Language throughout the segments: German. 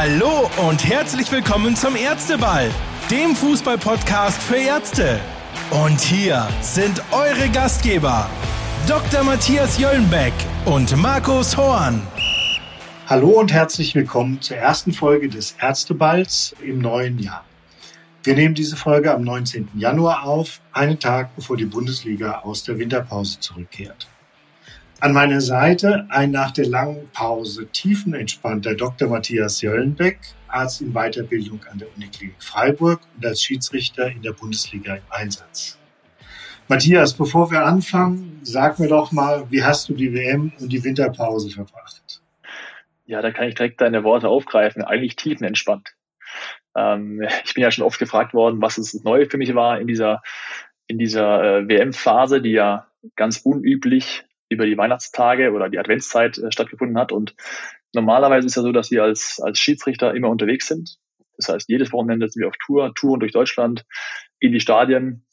Hallo und herzlich willkommen zum Ärzteball, dem Fußball-Podcast für Ärzte. Und hier sind eure Gastgeber, Dr. Matthias Jöllenbeck und Markus Horn. Hallo und herzlich willkommen zur ersten Folge des Ärzteballs im neuen Jahr. Wir nehmen diese Folge am 19. Januar auf, einen Tag bevor die Bundesliga aus der Winterpause zurückkehrt. An meiner Seite ein nach der langen Pause tiefenentspannter Dr. Matthias Jöllenbeck, Arzt in Weiterbildung an der Uniklinik Freiburg und als Schiedsrichter in der Bundesliga im Einsatz. Matthias, bevor wir anfangen, sag mir doch mal, wie hast du die WM und die Winterpause verbracht? Ja, da kann ich direkt deine Worte aufgreifen. Eigentlich tiefenentspannt. Ähm, ich bin ja schon oft gefragt worden, was es neu für mich war in dieser, in dieser äh, WM-Phase, die ja ganz unüblich über die Weihnachtstage oder die Adventszeit äh, stattgefunden hat. Und normalerweise ist ja so, dass wir als, als Schiedsrichter immer unterwegs sind. Das heißt, jedes Wochenende sind wir auf Tour, Touren durch Deutschland, in die Stadien.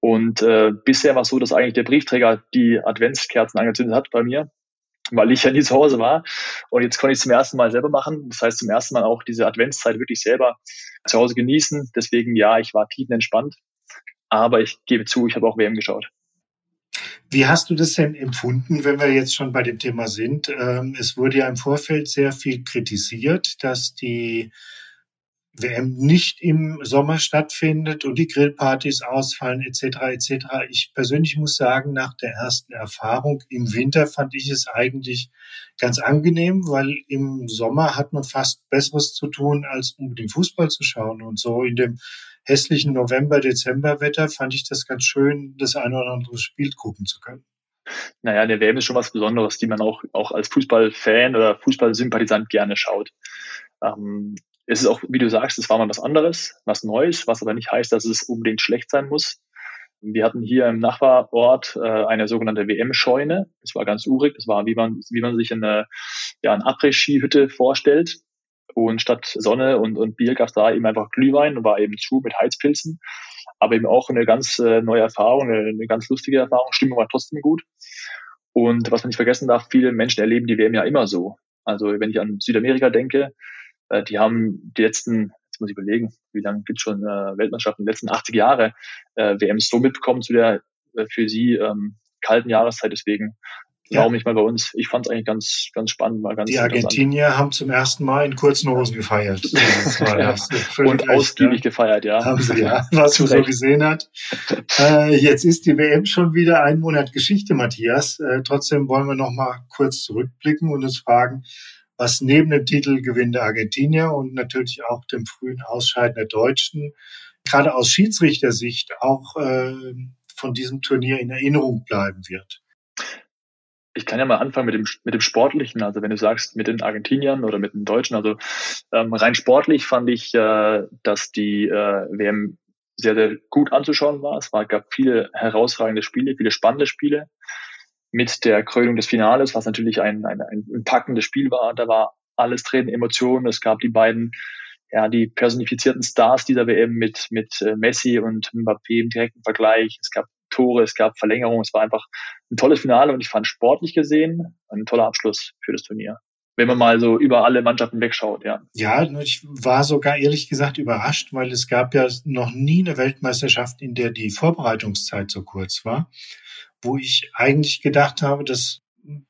Und äh, bisher war es so, dass eigentlich der Briefträger die Adventskerzen angezündet hat bei mir, weil ich ja nie zu Hause war. Und jetzt konnte ich es zum ersten Mal selber machen. Das heißt, zum ersten Mal auch diese Adventszeit wirklich selber zu Hause genießen. Deswegen ja, ich war tiefenentspannt. Aber ich gebe zu, ich habe auch WM geschaut. Wie hast du das denn empfunden, wenn wir jetzt schon bei dem Thema sind? Ähm, es wurde ja im Vorfeld sehr viel kritisiert, dass die WM nicht im Sommer stattfindet und die Grillpartys ausfallen etc. etc. Ich persönlich muss sagen, nach der ersten Erfahrung im Winter fand ich es eigentlich ganz angenehm, weil im Sommer hat man fast Besseres zu tun, als unbedingt Fußball zu schauen. Und so in dem hässlichen November-Dezember-Wetter fand ich das ganz schön, das eine oder andere Spiel gucken zu können. Naja, der WM ist schon was Besonderes, die man auch, auch als Fußballfan oder Fußballsympathisant gerne schaut. Ähm, es ist auch, wie du sagst, es war mal was anderes, was Neues, was aber nicht heißt, dass es unbedingt schlecht sein muss. Wir hatten hier im Nachbarort äh, eine sogenannte WM-Scheune. Das war ganz urig. Das war, wie man, wie man sich eine, ja, eine Après-Ski-Hütte vorstellt. Und statt Sonne und, und Bier gab es da eben einfach Glühwein und war eben zu mit Heizpilzen. Aber eben auch eine ganz äh, neue Erfahrung, eine, eine ganz lustige Erfahrung. Stimmung war trotzdem gut. Und was man nicht vergessen darf, viele Menschen erleben die WM ja immer so. Also wenn ich an Südamerika denke, äh, die haben die letzten, jetzt muss ich überlegen, wie lange gibt schon äh, Weltmeisterschaften, die letzten 80 Jahre äh, WM so mitbekommen zu der äh, für sie ähm, kalten Jahreszeit. Deswegen ja. warum nicht mal bei uns? Ich fand es eigentlich ganz, ganz spannend. Mal ganz die Argentinier haben zum ersten Mal in kurzen Hosen gefeiert. ja. Und ausgiebig ja. gefeiert, ja. Haben sie, ja. Was man so gesehen hat. Äh, jetzt ist die WM schon wieder ein Monat Geschichte, Matthias. Äh, trotzdem wollen wir noch mal kurz zurückblicken und uns fragen, was neben dem Titelgewinn der Argentinier und natürlich auch dem frühen Ausscheiden der Deutschen gerade aus Schiedsrichtersicht auch äh, von diesem Turnier in Erinnerung bleiben wird. Ich kann ja mal anfangen mit dem, mit dem Sportlichen. Also wenn du sagst, mit den Argentiniern oder mit den Deutschen, also ähm, rein sportlich fand ich, äh, dass die äh, WM sehr, sehr gut anzuschauen war. Es war, gab viele herausragende Spiele, viele spannende Spiele mit der Krönung des Finales, was natürlich ein, ein, ein packendes Spiel war. Da war alles drin, Emotionen. Es gab die beiden, ja, die personifizierten Stars dieser WM mit, mit äh, Messi und Mbappé im direkten Vergleich. Es gab Tore, es gab Verlängerungen. Es war einfach ein tolles Finale und ich fand sportlich gesehen ein toller Abschluss für das Turnier. Wenn man mal so über alle Mannschaften wegschaut, ja. Ja, ich war sogar ehrlich gesagt überrascht, weil es gab ja noch nie eine Weltmeisterschaft, in der die Vorbereitungszeit so kurz war wo ich eigentlich gedacht habe, das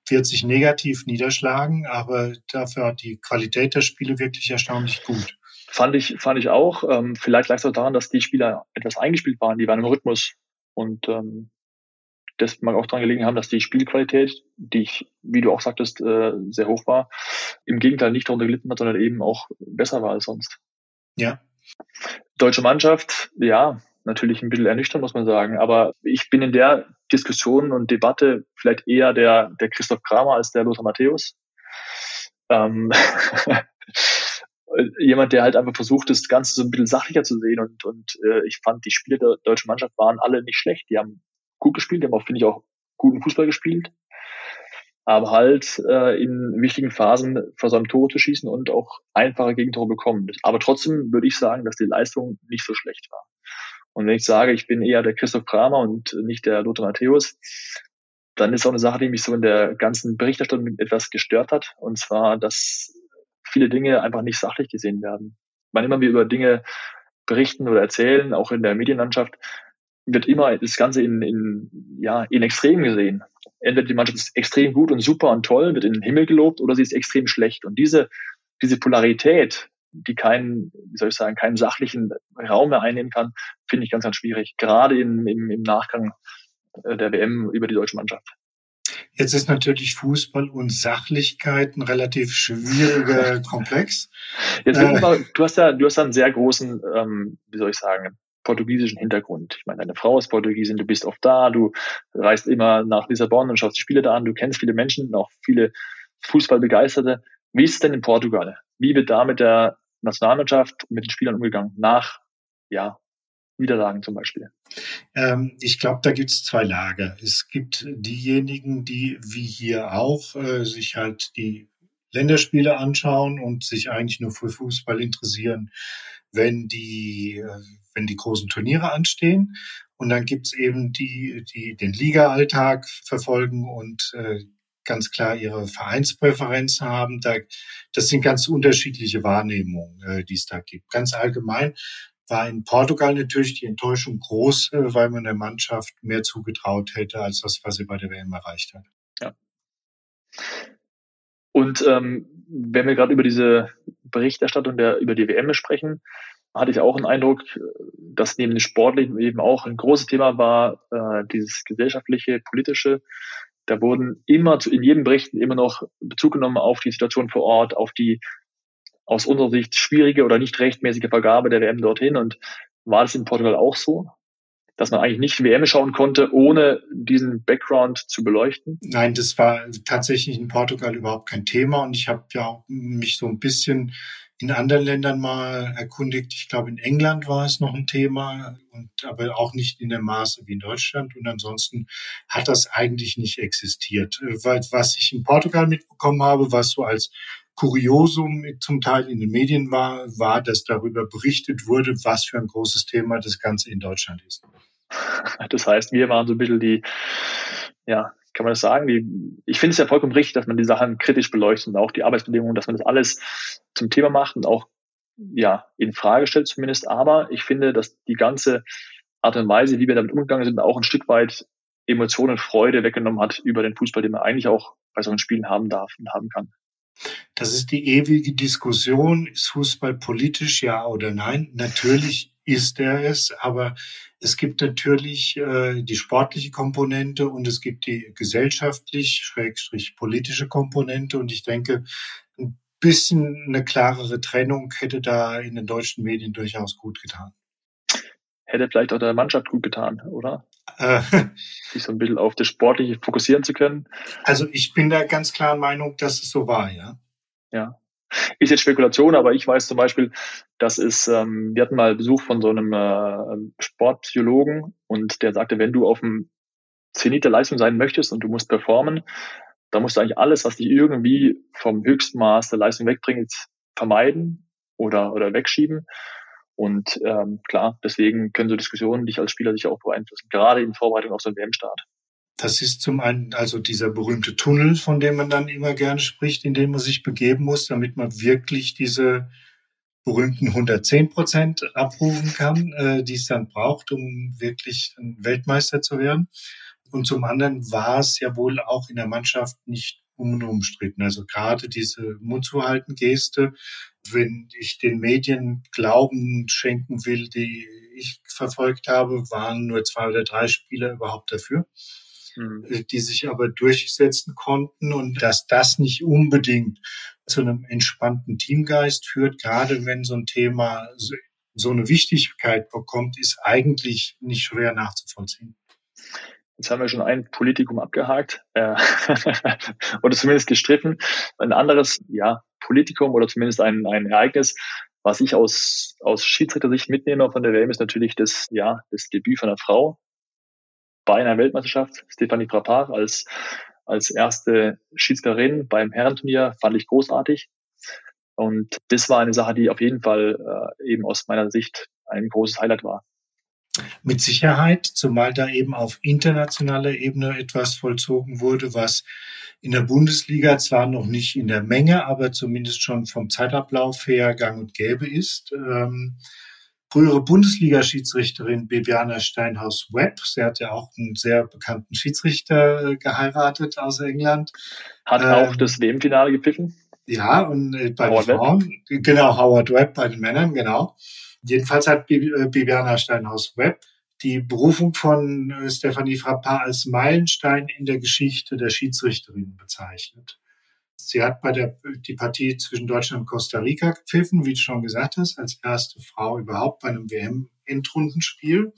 wird sich negativ niederschlagen, aber dafür hat die Qualität der Spiele wirklich erstaunlich gut. Fand ich, fand ich auch. Ähm, vielleicht lag es auch daran, dass die Spieler etwas eingespielt waren, die waren im Rhythmus. Und ähm, das mag auch daran gelegen haben, dass die Spielqualität, die ich, wie du auch sagtest, äh, sehr hoch war, im Gegenteil nicht darunter gelitten hat, sondern eben auch besser war als sonst. Ja. Deutsche Mannschaft, ja, natürlich ein bisschen ernüchternd, muss man sagen. Aber ich bin in der Diskussion und Debatte vielleicht eher der, der Christoph Kramer als der Lothar Matthäus. Ähm, jemand, der halt einfach versucht, das Ganze so ein bisschen sachlicher zu sehen. Und, und äh, ich fand, die Spiele der deutschen Mannschaft waren alle nicht schlecht. Die haben gut gespielt, die haben auch, finde ich, auch guten Fußball gespielt. Aber halt äh, in wichtigen Phasen versäumt Tore zu schießen und auch einfache Gegentore bekommen. Aber trotzdem würde ich sagen, dass die Leistung nicht so schlecht war. Und wenn ich sage, ich bin eher der Christoph Kramer und nicht der Lothar Matthäus, dann ist auch eine Sache, die mich so in der ganzen Berichterstattung etwas gestört hat. Und zwar, dass viele Dinge einfach nicht sachlich gesehen werden. Wann immer wir über Dinge berichten oder erzählen, auch in der Medienlandschaft, wird immer das Ganze in, in, ja, in Extrem gesehen. Entweder die Mannschaft ist extrem gut und super und toll, wird in den Himmel gelobt, oder sie ist extrem schlecht. Und diese, diese Polarität, die keinen, wie soll ich sagen, keinen sachlichen Raum mehr einnehmen kann, finde ich ganz, ganz schwierig. Gerade in, im, im Nachgang äh, der WM über die deutsche Mannschaft. Jetzt ist natürlich Fußball und Sachlichkeit ein relativ schwieriger Komplex. Jetzt äh, mal, du hast ja, du hast ja einen sehr großen, ähm, wie soll ich sagen, portugiesischen Hintergrund. Ich meine, deine Frau ist Portugiesin, du bist oft da, du reist immer nach Lissabon und schaust die Spiele da an, du kennst viele Menschen, auch viele Fußballbegeisterte. Wie ist es denn in Portugal? Wie wird da mit der Nationalmannschaft, mit den Spielern umgegangen? Nach, ja, Niederlagen zum Beispiel? Ähm, ich glaube, da gibt es zwei Lager. Es gibt diejenigen, die wie hier auch äh, sich halt die Länderspiele anschauen und sich eigentlich nur für Fußball interessieren, wenn die, äh, wenn die großen Turniere anstehen. Und dann gibt's eben die, die den Liga-Alltag verfolgen und äh, ganz klar ihre Vereinspräferenzen haben. Da, das sind ganz unterschiedliche Wahrnehmungen, äh, die es da gibt. Ganz allgemein war in Portugal natürlich die Enttäuschung groß, äh, weil man der Mannschaft mehr zugetraut hätte, als das, was sie bei der WM erreicht hat. Ja. Und ähm, wenn wir gerade über diese Berichterstattung der, über die WM sprechen, hatte ich auch einen Eindruck, dass neben dem Sportlichen eben auch ein großes Thema war, äh, dieses gesellschaftliche, politische. Da wurden immer zu, in jedem Bericht immer noch Bezug genommen auf die Situation vor Ort, auf die aus unserer Sicht schwierige oder nicht rechtmäßige Vergabe der WM dorthin. Und war das in Portugal auch so? Dass man eigentlich nicht WM schauen konnte, ohne diesen Background zu beleuchten? Nein, das war tatsächlich in Portugal überhaupt kein Thema. Und ich habe ja mich so ein bisschen in anderen Ländern mal erkundigt. Ich glaube, in England war es noch ein Thema, und aber auch nicht in dem Maße wie in Deutschland. Und ansonsten hat das eigentlich nicht existiert. Was ich in Portugal mitbekommen habe, was so als Kuriosum zum Teil in den Medien war, war, dass darüber berichtet wurde, was für ein großes Thema das Ganze in Deutschland ist. Das heißt, wir waren so ein bisschen die, ja, kann man das sagen? Die, ich finde es ja vollkommen richtig, dass man die Sachen kritisch beleuchtet und auch die Arbeitsbedingungen, dass man das alles zum Thema macht und auch ja in Frage stellt zumindest. Aber ich finde, dass die ganze Art und Weise, wie wir damit umgegangen sind, auch ein Stück weit Emotionen Freude weggenommen hat über den Fußball, den man eigentlich auch bei solchen Spielen haben darf und haben kann. Das ist die ewige Diskussion. Ist Fußball politisch, ja oder nein? Natürlich ist er es, aber es gibt natürlich äh, die sportliche Komponente und es gibt die gesellschaftlich, schrägstrich politische Komponente. Und ich denke, ein bisschen eine klarere Trennung hätte da in den deutschen Medien durchaus gut getan. Hätte vielleicht auch der Mannschaft gut getan, oder? Äh, sich so ein bisschen auf das Sportliche fokussieren zu können. Also ich bin der ganz klaren Meinung, dass es so war, ja. Ja. Ist jetzt Spekulation, aber ich weiß zum Beispiel, dass es, ähm, wir hatten mal Besuch von so einem äh, Sportpsychologen und der sagte, wenn du auf dem Zenit der Leistung sein möchtest und du musst performen, dann musst du eigentlich alles, was dich irgendwie vom Höchstmaß der Leistung wegbringt, vermeiden oder, oder wegschieben. Und ähm, klar, deswegen können so Diskussionen dich als Spieler sicher auch beeinflussen, gerade in Vorbereitung auf so einen WM-Start. Das ist zum einen also dieser berühmte Tunnel, von dem man dann immer gerne spricht, in den man sich begeben muss, damit man wirklich diese berühmten 110 Prozent abrufen kann, äh, die es dann braucht, um wirklich Weltmeister zu werden. Und zum anderen war es ja wohl auch in der Mannschaft nicht unumstritten. Also gerade diese Mundzuhalten-Geste, wenn ich den Medien Glauben schenken will, die ich verfolgt habe, waren nur zwei oder drei Spieler überhaupt dafür, mhm. die sich aber durchsetzen konnten und dass das nicht unbedingt zu einem entspannten Teamgeist führt, gerade wenn so ein Thema so eine Wichtigkeit bekommt, ist eigentlich nicht schwer nachzuvollziehen. Jetzt haben wir schon ein Politikum abgehakt äh, oder zumindest gestriffen. Ein anderes, ja, Politikum oder zumindest ein, ein Ereignis, was ich aus, aus Schiedsrichter-Sicht mitnehme von der WM, ist natürlich das, ja, das Debüt von einer Frau bei einer Weltmeisterschaft. Stefanie Frappard als, als erste Schiedsrichterin beim Herrenturnier fand ich großartig. Und das war eine Sache, die auf jeden Fall äh, eben aus meiner Sicht ein großes Highlight war. Mit Sicherheit, zumal da eben auf internationaler Ebene etwas vollzogen wurde, was in der Bundesliga zwar noch nicht in der Menge, aber zumindest schon vom Zeitablauf her gang und gäbe ist. Ähm, frühere Bundesliga-Schiedsrichterin Bibiana Steinhaus-Webb, sie hat ja auch einen sehr bekannten Schiedsrichter äh, geheiratet aus England. Hat ähm, auch das WM-Finale gepfiffen. Ja, und äh, bei Howard den Frauen, Webb. genau, Howard Webb bei den Männern, genau. Jedenfalls hat Bibiana äh, Steinhaus-Webb die Berufung von äh, Stephanie Frappard als Meilenstein in der Geschichte der Schiedsrichterin bezeichnet. Sie hat bei der die Partie zwischen Deutschland und Costa Rica gepfiffen, wie du schon gesagt hast, als erste Frau überhaupt bei einem WM-Endrundenspiel.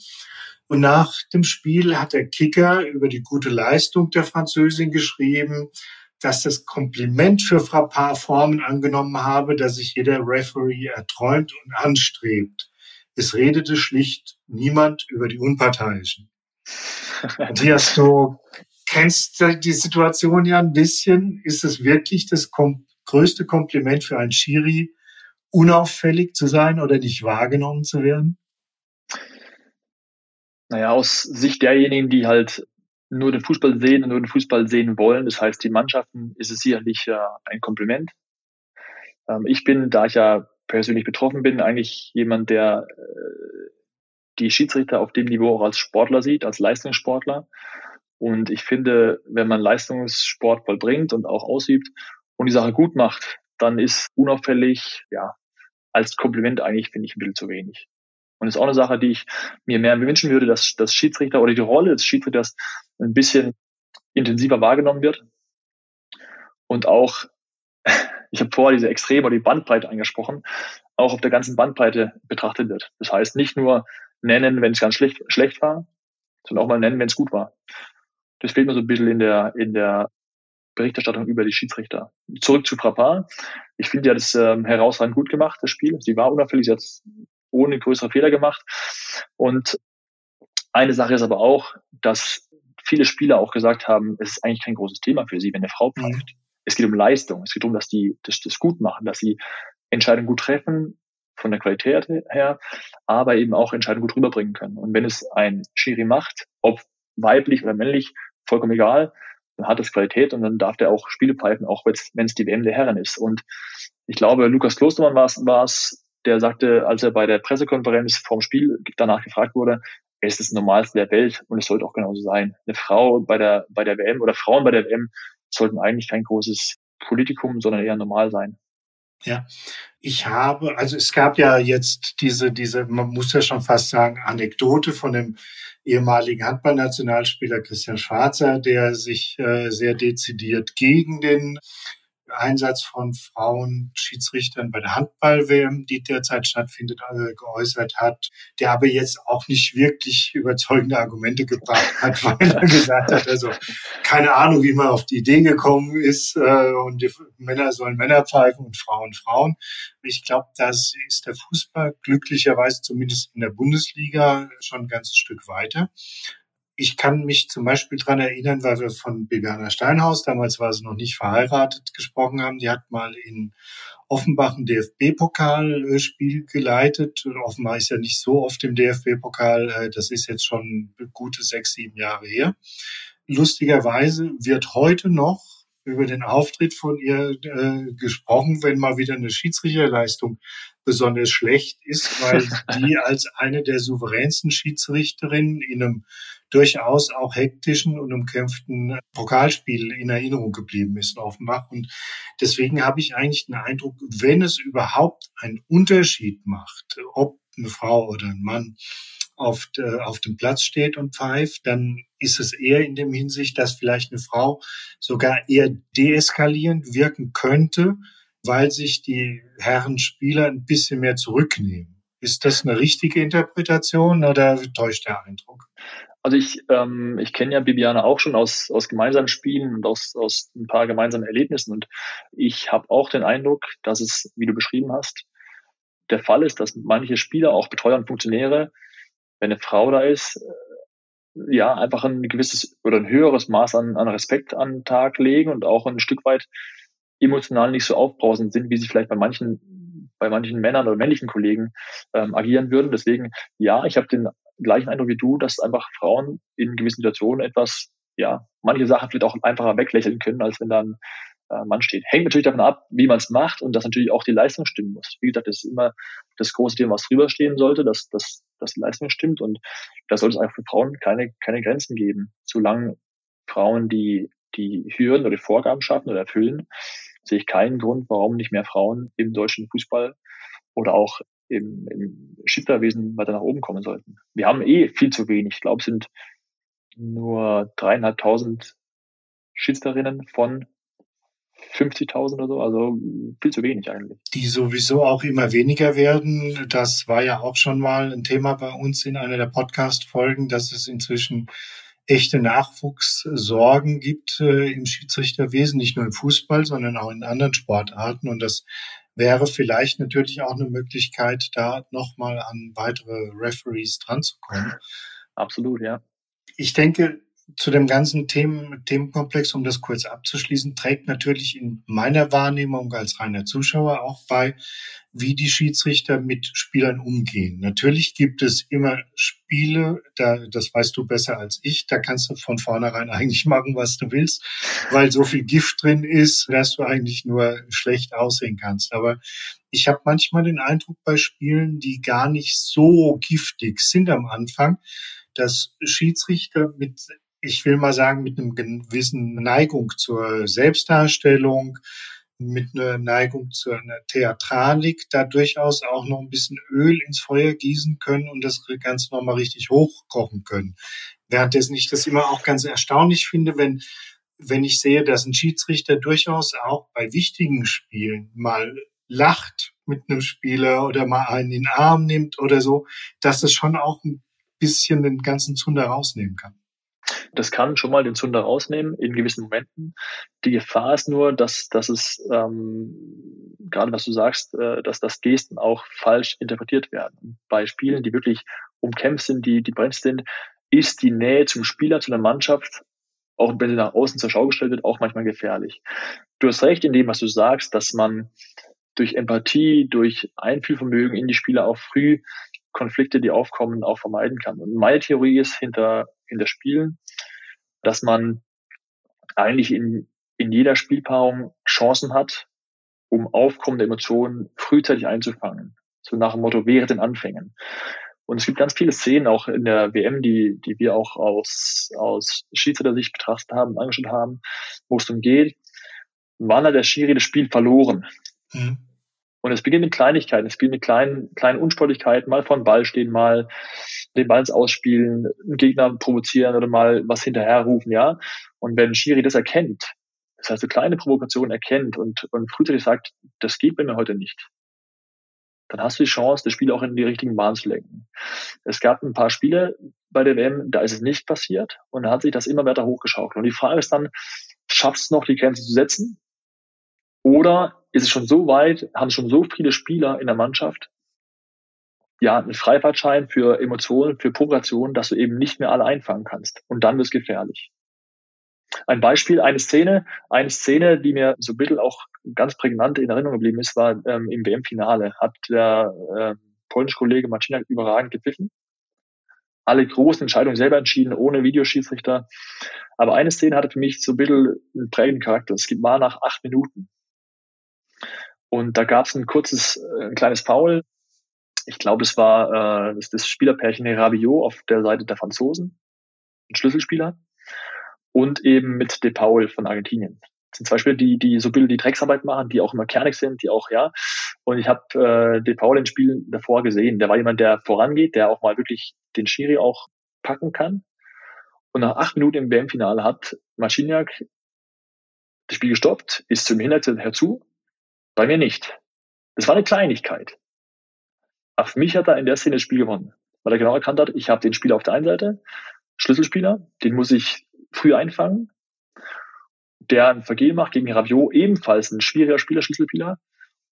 Und nach dem Spiel hat der Kicker über die gute Leistung der Französin geschrieben, dass das Kompliment für Frappard Formen angenommen habe, dass sich jeder Referee erträumt und anstrebt. Es redete schlicht niemand über die Unparteiischen. Matthias, du kennst die Situation ja ein bisschen. Ist es wirklich das kom größte Kompliment für einen Schiri, unauffällig zu sein oder nicht wahrgenommen zu werden? Naja, aus Sicht derjenigen, die halt nur den Fußball sehen und nur den Fußball sehen wollen, das heißt die Mannschaften, ist es sicherlich äh, ein Kompliment. Ähm, ich bin, da ich ja persönlich betroffen bin, eigentlich jemand, der äh, die Schiedsrichter auf dem Niveau auch als Sportler sieht, als Leistungssportler. Und ich finde, wenn man Leistungssport vollbringt und auch ausübt und die Sache gut macht, dann ist unauffällig, ja, als Kompliment eigentlich, finde ich, ein bisschen zu wenig. Und das ist auch eine Sache, die ich mir mehr wünschen würde, dass das Schiedsrichter oder die Rolle des Schiedsrichters ein bisschen intensiver wahrgenommen wird. Und auch, ich habe vorher diese Extreme oder die Bandbreite angesprochen, auch auf der ganzen Bandbreite betrachtet wird. Das heißt, nicht nur nennen, wenn es ganz schlecht, schlecht war, sondern auch mal nennen, wenn es gut war. Das fehlt mir so ein bisschen in der, in der Berichterstattung über die Schiedsrichter. Zurück zu Frappard. Ich finde ja das ähm, herausragend gut gemacht, das Spiel. Sie war unauffällig, sie hat ohne größere Fehler gemacht. Und eine Sache ist aber auch, dass viele Spieler auch gesagt haben, es ist eigentlich kein großes Thema für sie, wenn eine Frau mhm. pfeift. Mhm. Es geht um Leistung, es geht um, dass die das, das gut machen, dass sie Entscheidungen gut treffen, von der Qualität her, aber eben auch Entscheidungen gut rüberbringen können. Und wenn es ein Schiri macht, ob weiblich oder männlich, vollkommen egal, dann hat es Qualität und dann darf der auch Spiele pfeifen, auch wenn es die WM der Herren ist. Und ich glaube, Lukas Klostermann war es, der sagte, als er bei der Pressekonferenz vorm Spiel danach gefragt wurde, es ist das Normalste der Welt und es sollte auch genauso sein. Eine Frau bei der, bei der WM oder Frauen bei der WM sollten eigentlich kein großes Politikum, sondern eher normal sein. Ja, ich habe, also es gab ja jetzt diese, diese, man muss ja schon fast sagen, Anekdote von dem ehemaligen Handballnationalspieler Christian Schwarzer, der sich äh, sehr dezidiert gegen den Einsatz von Frauen Schiedsrichtern bei der Handball-WM, die derzeit stattfindet, äh, geäußert hat, der aber jetzt auch nicht wirklich überzeugende Argumente gebracht hat, weil er gesagt hat, also keine Ahnung, wie man auf die Idee gekommen ist äh, und Männer sollen Männer pfeifen und Frauen Frauen. Ich glaube, das ist der Fußball glücklicherweise zumindest in der Bundesliga schon ein ganzes Stück weiter. Ich kann mich zum Beispiel dran erinnern, weil wir von Bibiana Steinhaus, damals war sie noch nicht verheiratet, gesprochen haben. Die hat mal in Offenbach ein DFB-Pokalspiel geleitet. Und Offenbach ist ja nicht so oft im DFB-Pokal. Äh, das ist jetzt schon gute sechs, sieben Jahre her. Lustigerweise wird heute noch über den Auftritt von ihr äh, gesprochen, wenn mal wieder eine Schiedsrichterleistung besonders schlecht ist, weil die als eine der souveränsten Schiedsrichterinnen in einem durchaus auch hektischen und umkämpften Pokalspiel in Erinnerung geblieben ist in Offenbach. Und deswegen habe ich eigentlich den Eindruck, wenn es überhaupt einen Unterschied macht, ob eine Frau oder ein Mann auf, de, auf dem Platz steht und pfeift, dann ist es eher in dem Hinsicht, dass vielleicht eine Frau sogar eher deeskalierend wirken könnte, weil sich die Herren Spieler ein bisschen mehr zurücknehmen. Ist das eine richtige Interpretation oder täuscht der Eindruck? Also ich, ähm, ich kenne ja Bibiana auch schon aus, aus gemeinsamen Spielen und aus, aus ein paar gemeinsamen Erlebnissen. Und ich habe auch den Eindruck, dass es, wie du beschrieben hast, der Fall ist, dass manche Spieler, auch Betreuer und Funktionäre, wenn eine Frau da ist, äh, ja, einfach ein gewisses oder ein höheres Maß an, an Respekt an den Tag legen und auch ein Stück weit emotional nicht so aufbrausend sind, wie sie vielleicht bei manchen bei manchen Männern oder männlichen Kollegen ähm, agieren würden. Deswegen, ja, ich habe den gleichen Eindruck wie du, dass einfach Frauen in gewissen Situationen etwas, ja, manche Sachen vielleicht auch einfacher weglächeln können, als wenn dann äh, Mann steht. Hängt natürlich davon ab, wie man es macht und dass natürlich auch die Leistung stimmen muss. Wie gesagt, das ist immer das große Thema, was drüber stehen sollte, dass, dass, dass die Leistung stimmt und da sollte es einfach für Frauen keine, keine Grenzen geben. Solange Frauen die, die Hürden oder die Vorgaben schaffen oder erfüllen, sehe ich keinen Grund, warum nicht mehr Frauen im deutschen Fußball oder auch im, im Schiedsrichterwesen weiter nach oben kommen sollten. Wir haben eh viel zu wenig. Ich glaube, es sind nur dreieinhalbtausend Schiedsrichterinnen von 50.000 oder so, also viel zu wenig eigentlich. Die sowieso auch immer weniger werden. Das war ja auch schon mal ein Thema bei uns in einer der Podcast-Folgen, dass es inzwischen echte Nachwuchssorgen gibt äh, im Schiedsrichterwesen, nicht nur im Fußball, sondern auch in anderen Sportarten. Und das wäre vielleicht natürlich auch eine Möglichkeit, da nochmal an weitere Referees dranzukommen. Absolut, ja. Ich denke, zu dem ganzen Themen, Themenkomplex, um das kurz abzuschließen, trägt natürlich in meiner Wahrnehmung als reiner Zuschauer auch bei, wie die Schiedsrichter mit Spielern umgehen. Natürlich gibt es immer Spiele, da, das weißt du besser als ich, da kannst du von vornherein eigentlich machen, was du willst, weil so viel Gift drin ist, dass du eigentlich nur schlecht aussehen kannst. Aber ich habe manchmal den Eindruck bei Spielen, die gar nicht so giftig sind am Anfang, dass Schiedsrichter mit ich will mal sagen, mit einem gewissen Neigung zur Selbstdarstellung, mit einer Neigung zu einer Theatralik da durchaus auch noch ein bisschen Öl ins Feuer gießen können und das Ganze nochmal richtig hochkochen können. Währenddessen ich das immer auch ganz erstaunlich finde, wenn, wenn ich sehe, dass ein Schiedsrichter durchaus auch bei wichtigen Spielen mal lacht mit einem Spieler oder mal einen in den Arm nimmt oder so, dass das schon auch ein bisschen den ganzen Zunder rausnehmen kann. Das kann schon mal den Zunder rausnehmen in gewissen Momenten. Die Gefahr ist nur, dass, dass es, ähm, gerade was du sagst, äh, dass das Gesten auch falsch interpretiert werden. Bei Spielen, die wirklich umkämpft sind, die, die bremst sind, ist die Nähe zum Spieler, zu der Mannschaft, auch wenn sie nach außen zur Schau gestellt wird, auch manchmal gefährlich. Du hast recht in dem, was du sagst, dass man durch Empathie, durch Einfühlvermögen in die Spieler auch früh Konflikte, die aufkommen, auch vermeiden kann. Und meine Theorie ist hinter, hinter Spielen, dass man eigentlich in, in jeder Spielpaarung Chancen hat, um aufkommende Emotionen frühzeitig einzufangen. So nach dem Motto, wäre den Anfängen. Und es gibt ganz viele Szenen auch in der WM, die, die wir auch aus, aus Schiedsrichter-Sicht betrachtet haben, angeschaut haben, wo es darum geht, wann hat der Schiri das Spiel verloren? Mhm. Und es beginnt mit Kleinigkeiten, es beginnt mit kleinen, kleinen Unsportlichkeiten, mal vor dem Ball stehen, mal den Ball ins Ausspielen, einen Gegner provozieren oder mal was hinterher rufen, ja. Und wenn Schiri das erkennt, das heißt, eine kleine Provokation erkennt und, und frühzeitig sagt, das geht bei mir heute nicht, dann hast du die Chance, das Spiel auch in die richtigen Bahnen zu lenken. Es gab ein paar Spiele bei der WM, da ist es nicht passiert und da hat sich das immer weiter hochgeschaukelt. Und die Frage ist dann, schaffst du es noch, die Grenze zu setzen? Oder ist es schon so weit, haben schon so viele Spieler in der Mannschaft, ja, einen Freifahrtschein für Emotionen, für Provokation, dass du eben nicht mehr alle einfangen kannst. Und dann wird es gefährlich. Ein Beispiel, eine Szene, eine Szene, die mir so ein bisschen auch ganz prägnant in Erinnerung geblieben ist, war ähm, im WM-Finale. Hat der äh, polnische Kollege Marciniak überragend gepfiffen. Alle großen Entscheidungen selber entschieden, ohne Videoschiedsrichter. Aber eine Szene hatte für mich so ein bisschen einen prägenden Charakter. Es war nach acht Minuten. Und da gab es ein kurzes, äh, ein kleines Foul. Ich glaube, es war äh, das, das Spielerpärchen Rabiot auf der Seite der Franzosen, ein Schlüsselspieler, und eben mit De Paul von Argentinien. Das sind zwei Spieler, die, die so Bilder die Drecksarbeit machen, die auch immer kernig sind, die auch, ja. Und ich habe äh, De Paul in Spielen davor gesehen. Der war jemand, der vorangeht, der auch mal wirklich den Schiri auch packen kann. Und nach acht Minuten im WM-Finale hat Marciniak das Spiel gestoppt, ist zum Hintergrund herzu bei mir nicht. Das war eine Kleinigkeit. Aber für mich hat er in der Szene das Spiel gewonnen, weil er genau erkannt hat, ich habe den Spieler auf der einen Seite, Schlüsselspieler, den muss ich früh einfangen, der ein Vergehen macht gegen Rabiot, ebenfalls ein schwieriger Spieler, Schlüsselspieler,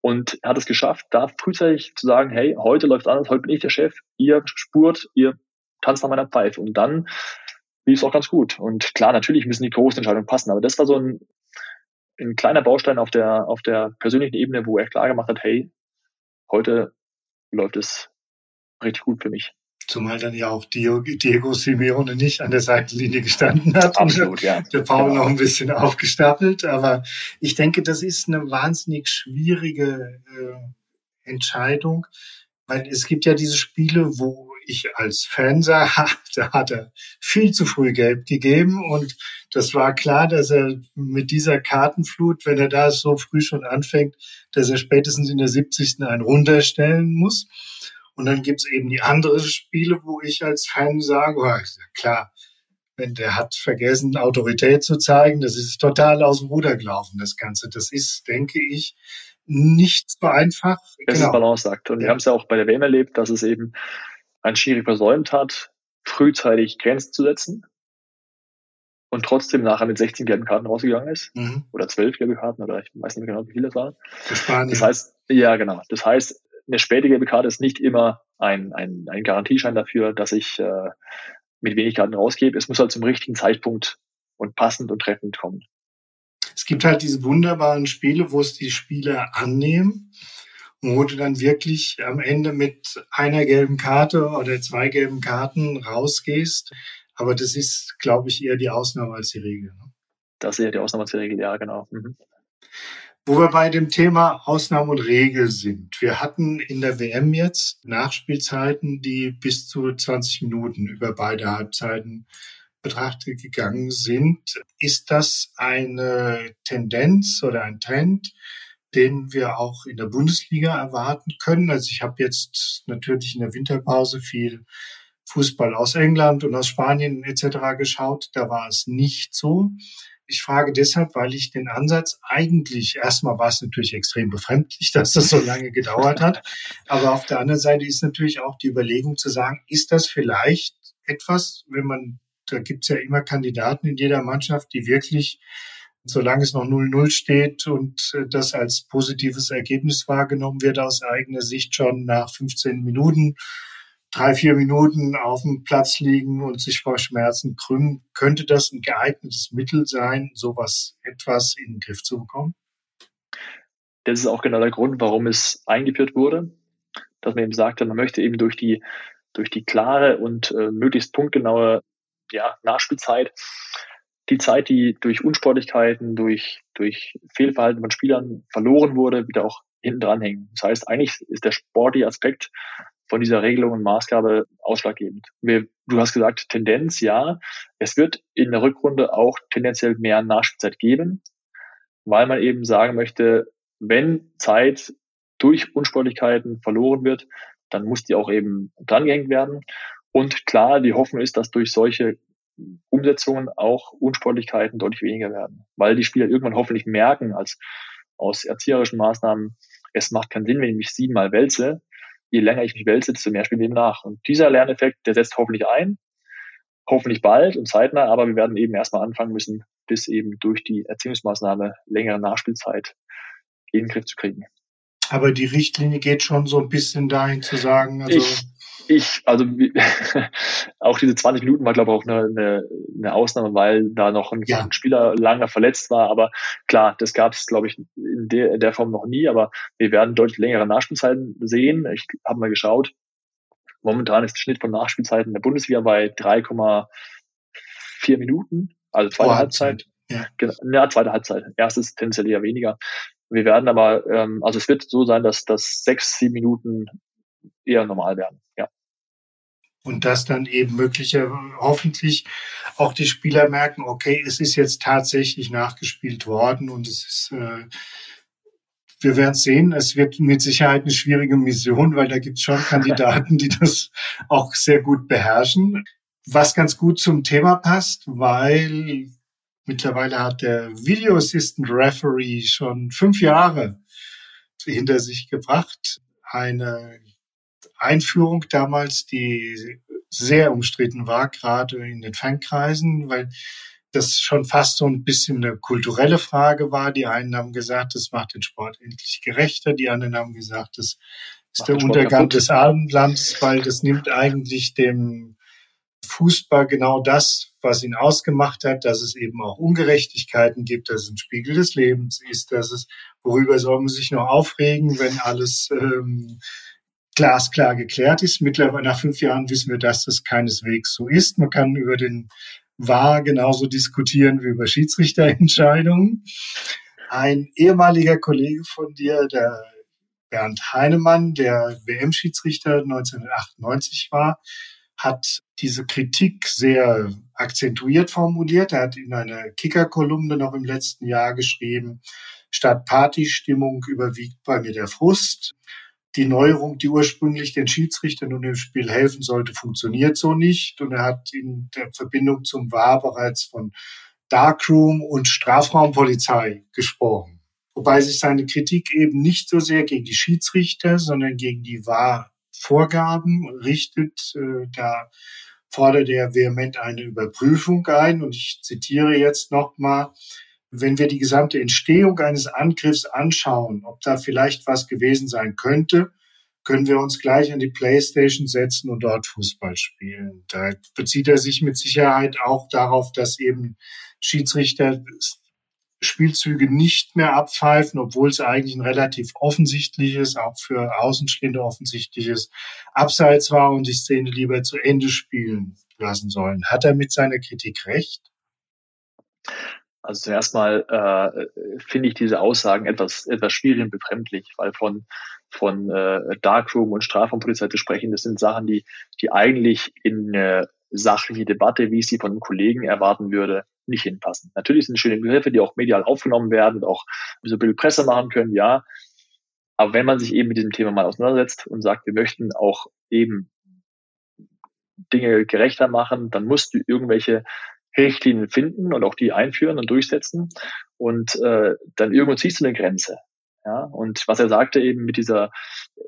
und er hat es geschafft, da frühzeitig zu sagen, hey, heute läuft anders, heute bin ich der Chef, ihr spurt, ihr tanzt nach meiner Pfeife. Und dann lief es auch ganz gut. Und klar, natürlich müssen die großen Entscheidungen passen, aber das war so ein ein kleiner Baustein auf der, auf der persönlichen Ebene, wo er klar gemacht hat, hey, heute läuft es richtig gut für mich. Zumal dann ja auch Diego Simeone nicht an der Seitenlinie gestanden hat. Absolut, ja. Der Paul genau. noch ein bisschen aufgestapelt. Aber ich denke, das ist eine wahnsinnig schwierige äh, Entscheidung, weil es gibt ja diese Spiele, wo ich als Fan sage, da hat er viel zu früh gelb gegeben und das war klar, dass er mit dieser Kartenflut, wenn er da so früh schon anfängt, dass er spätestens in der 70. einen runterstellen muss. Und dann gibt's eben die anderen Spiele, wo ich als Fan sage, oh, klar, wenn der hat vergessen, Autorität zu zeigen, das ist total aus dem Ruder gelaufen, das Ganze. Das ist, denke ich, nicht so einfach. Das genau. ist Balanceakt. Und ja. wir haben es ja auch bei der WM erlebt, dass es eben ein Schiri versäumt hat, frühzeitig Grenzen zu setzen und trotzdem nachher mit 16 gelben Karten rausgegangen ist. Mhm. Oder 12 gelbe Karten, oder ich weiß nicht mehr genau, wie viele das waren. Das heißt, ja, genau. Das heißt, eine späte gelbe Karte ist nicht immer ein, ein, ein Garantieschein dafür, dass ich äh, mit wenig Karten rausgebe. Es muss halt zum richtigen Zeitpunkt und passend und treffend kommen. Es gibt halt diese wunderbaren Spiele, wo es die Spieler annehmen wo du dann wirklich am Ende mit einer gelben Karte oder zwei gelben Karten rausgehst. Aber das ist, glaube ich, eher die Ausnahme als die Regel. Ne? Das ist eher die Ausnahme als die Regel, ja, genau. Mhm. Wo wir bei dem Thema Ausnahme und Regel sind. Wir hatten in der WM jetzt Nachspielzeiten, die bis zu 20 Minuten über beide Halbzeiten betrachtet gegangen sind. Ist das eine Tendenz oder ein Trend, den wir auch in der Bundesliga erwarten können? Also ich habe jetzt natürlich in der Winterpause viel Fußball aus England und aus Spanien etc. geschaut. Da war es nicht so. Ich frage deshalb, weil ich den Ansatz eigentlich, erstmal war es natürlich extrem befremdlich, dass das so lange gedauert hat. Aber auf der anderen Seite ist natürlich auch die Überlegung zu sagen, ist das vielleicht etwas, wenn man, da gibt es ja immer Kandidaten in jeder Mannschaft, die wirklich, solange es noch 0-0 steht und äh, das als positives Ergebnis wahrgenommen wird, aus eigener Sicht schon nach 15 Minuten drei, vier Minuten auf dem Platz liegen und sich vor Schmerzen krümmen, könnte das ein geeignetes Mittel sein, sowas etwas in den Griff zu bekommen? Das ist auch genau der Grund, warum es eingeführt wurde, dass man eben sagte, man möchte eben durch die, durch die klare und äh, möglichst punktgenaue ja, Nachspielzeit die Zeit, die durch Unsportlichkeiten, durch, durch Fehlverhalten von Spielern verloren wurde, wieder auch hinten dranhängen. Das heißt, eigentlich ist der sportliche Aspekt von dieser Regelung und Maßgabe ausschlaggebend. Wir, du hast gesagt, Tendenz, ja. Es wird in der Rückrunde auch tendenziell mehr Nachspielzeit geben, weil man eben sagen möchte, wenn Zeit durch Unsportlichkeiten verloren wird, dann muss die auch eben drangehängt werden. Und klar, die Hoffnung ist, dass durch solche Umsetzungen auch Unsportlichkeiten deutlich weniger werden, weil die Spieler irgendwann hoffentlich merken, als aus erzieherischen Maßnahmen, es macht keinen Sinn, wenn ich mich siebenmal wälze, je länger ich mich wälze, desto mehr spielen wir nach. Und dieser Lerneffekt, der setzt hoffentlich ein, hoffentlich bald und zeitnah, aber wir werden eben erstmal anfangen müssen, bis eben durch die Erziehungsmaßnahme längere Nachspielzeit in den Griff zu kriegen. Aber die Richtlinie geht schon so ein bisschen dahin zu sagen, also ich, ich, also auch diese 20 Minuten war, glaube ich, auch eine, eine, eine Ausnahme, weil da noch ein, ja. Spieler lange verletzt war. Aber klar, das gab es, glaube ich, in der, in der Form noch nie. Aber wir werden deutlich längere Nachspielzeiten sehen. Ich habe mal geschaut. Momentan ist der Schnitt von Nachspielzeiten der Bundesliga bei 3,4 Minuten, also zweite oh, Halbzeit. Ja. Genau, ja, zweite Halbzeit. Erstes tendenziell eher weniger. Wir werden aber, ähm, also es wird so sein, dass das sechs, sieben Minuten eher normal werden. Ja. Und dass dann eben möglicherweise hoffentlich auch die Spieler merken, okay, es ist jetzt tatsächlich nachgespielt worden und es ist, äh, wir werden sehen. Es wird mit Sicherheit eine schwierige Mission, weil da gibt es schon Kandidaten, die das auch sehr gut beherrschen. Was ganz gut zum Thema passt, weil mittlerweile hat der Video Assistant Referee schon fünf Jahre hinter sich gebracht. Eine Einführung damals, die sehr umstritten war, gerade in den Fankreisen, weil das schon fast so ein bisschen eine kulturelle Frage war. Die einen haben gesagt, das macht den Sport endlich gerechter. Die anderen haben gesagt, das ist macht der Untergang des Abendlands, weil das nimmt eigentlich dem Fußball genau das, was ihn ausgemacht hat, dass es eben auch Ungerechtigkeiten gibt, dass es ein Spiegel des Lebens ist, dass es, worüber soll man sich noch aufregen, wenn alles ähm, glasklar geklärt ist. Mittlerweile nach fünf Jahren wissen wir, dass das keineswegs so ist. Man kann über den war genauso diskutieren wie über Schiedsrichterentscheidungen. Ein ehemaliger Kollege von dir, der Bernd Heinemann, der WM-Schiedsrichter 1998 war, hat diese Kritik sehr akzentuiert formuliert. Er hat in einer Kicker-Kolumne noch im letzten Jahr geschrieben, statt Partystimmung überwiegt bei mir der Frust die Neuerung, die ursprünglich den Schiedsrichtern und dem Spiel helfen sollte, funktioniert so nicht. Und er hat in der Verbindung zum VAR bereits von Darkroom und Strafraumpolizei gesprochen. Wobei sich seine Kritik eben nicht so sehr gegen die Schiedsrichter, sondern gegen die VAR-Vorgaben richtet. Äh, da fordert er vehement eine Überprüfung ein. Und ich zitiere jetzt nochmal, wenn wir die gesamte Entstehung eines Angriffs anschauen, ob da vielleicht was gewesen sein könnte, können wir uns gleich an die Playstation setzen und dort Fußball spielen. Da bezieht er sich mit Sicherheit auch darauf, dass eben Schiedsrichter Spielzüge nicht mehr abpfeifen, obwohl es eigentlich ein relativ offensichtliches, auch für Außenstehende offensichtliches Abseits war und die Szene lieber zu Ende spielen lassen sollen. Hat er mit seiner Kritik recht? Also zuerst mal äh, finde ich diese Aussagen etwas, etwas schwierig und befremdlich, weil von, von äh, Darkroom und Strafraumpolizei zu sprechen, das sind Sachen, die, die eigentlich in eine sachliche Debatte, wie ich sie von einem Kollegen erwarten würde, nicht hinpassen. Natürlich sind schöne Begriffe, die auch medial aufgenommen werden und auch so ein bisschen Presse machen können, ja. Aber wenn man sich eben mit diesem Thema mal auseinandersetzt und sagt, wir möchten auch eben Dinge gerechter machen, dann musst du irgendwelche Richtlinien finden und auch die einführen und durchsetzen. Und äh, dann irgendwo ziehst du eine Grenze. Ja, und was er sagte eben mit dieser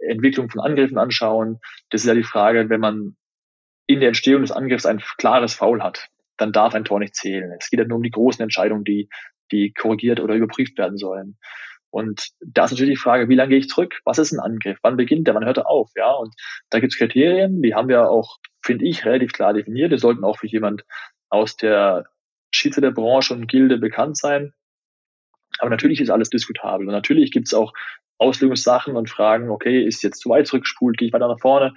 Entwicklung von Angriffen anschauen, das ist ja die Frage, wenn man in der Entstehung des Angriffs ein klares Foul hat, dann darf ein Tor nicht zählen. Es geht ja nur um die großen Entscheidungen, die, die korrigiert oder überprüft werden sollen. Und da ist natürlich die Frage, wie lange gehe ich zurück? Was ist ein Angriff? Wann beginnt der? Wann hört er auf? Ja, und da gibt es Kriterien, die haben wir auch, finde ich, relativ klar definiert. Die sollten auch für jemand aus der Schiedsrichterbranche und Gilde bekannt sein. Aber natürlich ist alles diskutabel. Und natürlich gibt es auch Auslegungssachen und Fragen, okay, ist jetzt zu weit zurückgespult, gehe ich weiter nach vorne.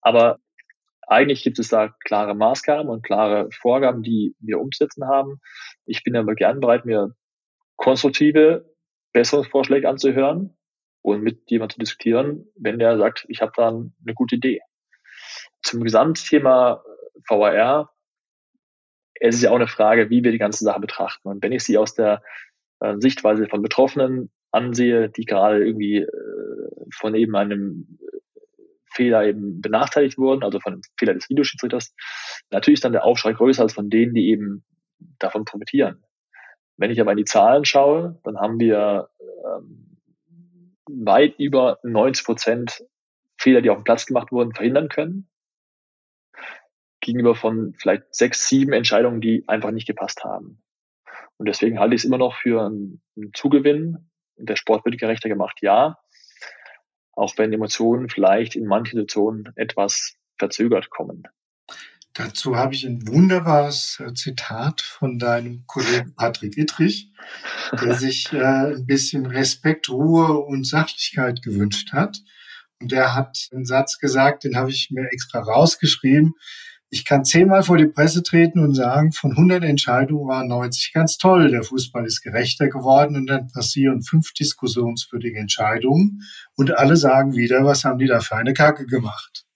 Aber eigentlich gibt es da klare Maßgaben und klare Vorgaben, die wir umzusetzen haben. Ich bin aber gern bereit, mir konstruktive Besserungsvorschläge anzuhören und mit jemandem zu diskutieren, wenn der sagt, ich habe da eine gute Idee. Zum Gesamtthema VAR es ist ja auch eine Frage, wie wir die ganze Sache betrachten. Und wenn ich sie aus der äh, Sichtweise von Betroffenen ansehe, die gerade irgendwie äh, von eben einem Fehler eben benachteiligt wurden, also von einem Fehler des Videoschiedsrichters, natürlich ist dann der Aufschrei größer als von denen, die eben davon profitieren. Wenn ich aber in die Zahlen schaue, dann haben wir ähm, weit über 90 Prozent Fehler, die auf dem Platz gemacht wurden, verhindern können gegenüber von vielleicht sechs, sieben Entscheidungen, die einfach nicht gepasst haben. Und deswegen halte ich es immer noch für einen, einen Zugewinn. Der Sport wird gerechter gemacht, ja. Auch wenn Emotionen vielleicht in manchen Situationen etwas verzögert kommen. Dazu habe ich ein wunderbares äh, Zitat von deinem Kollegen Patrick Ittrich, der sich äh, ein bisschen Respekt, Ruhe und Sachlichkeit gewünscht hat. Und der hat einen Satz gesagt, den habe ich mir extra rausgeschrieben. Ich kann zehnmal vor die Presse treten und sagen, von 100 Entscheidungen waren 90 ganz toll. Der Fußball ist gerechter geworden und dann passieren fünf diskussionswürdige Entscheidungen und alle sagen wieder, was haben die da für eine Kacke gemacht.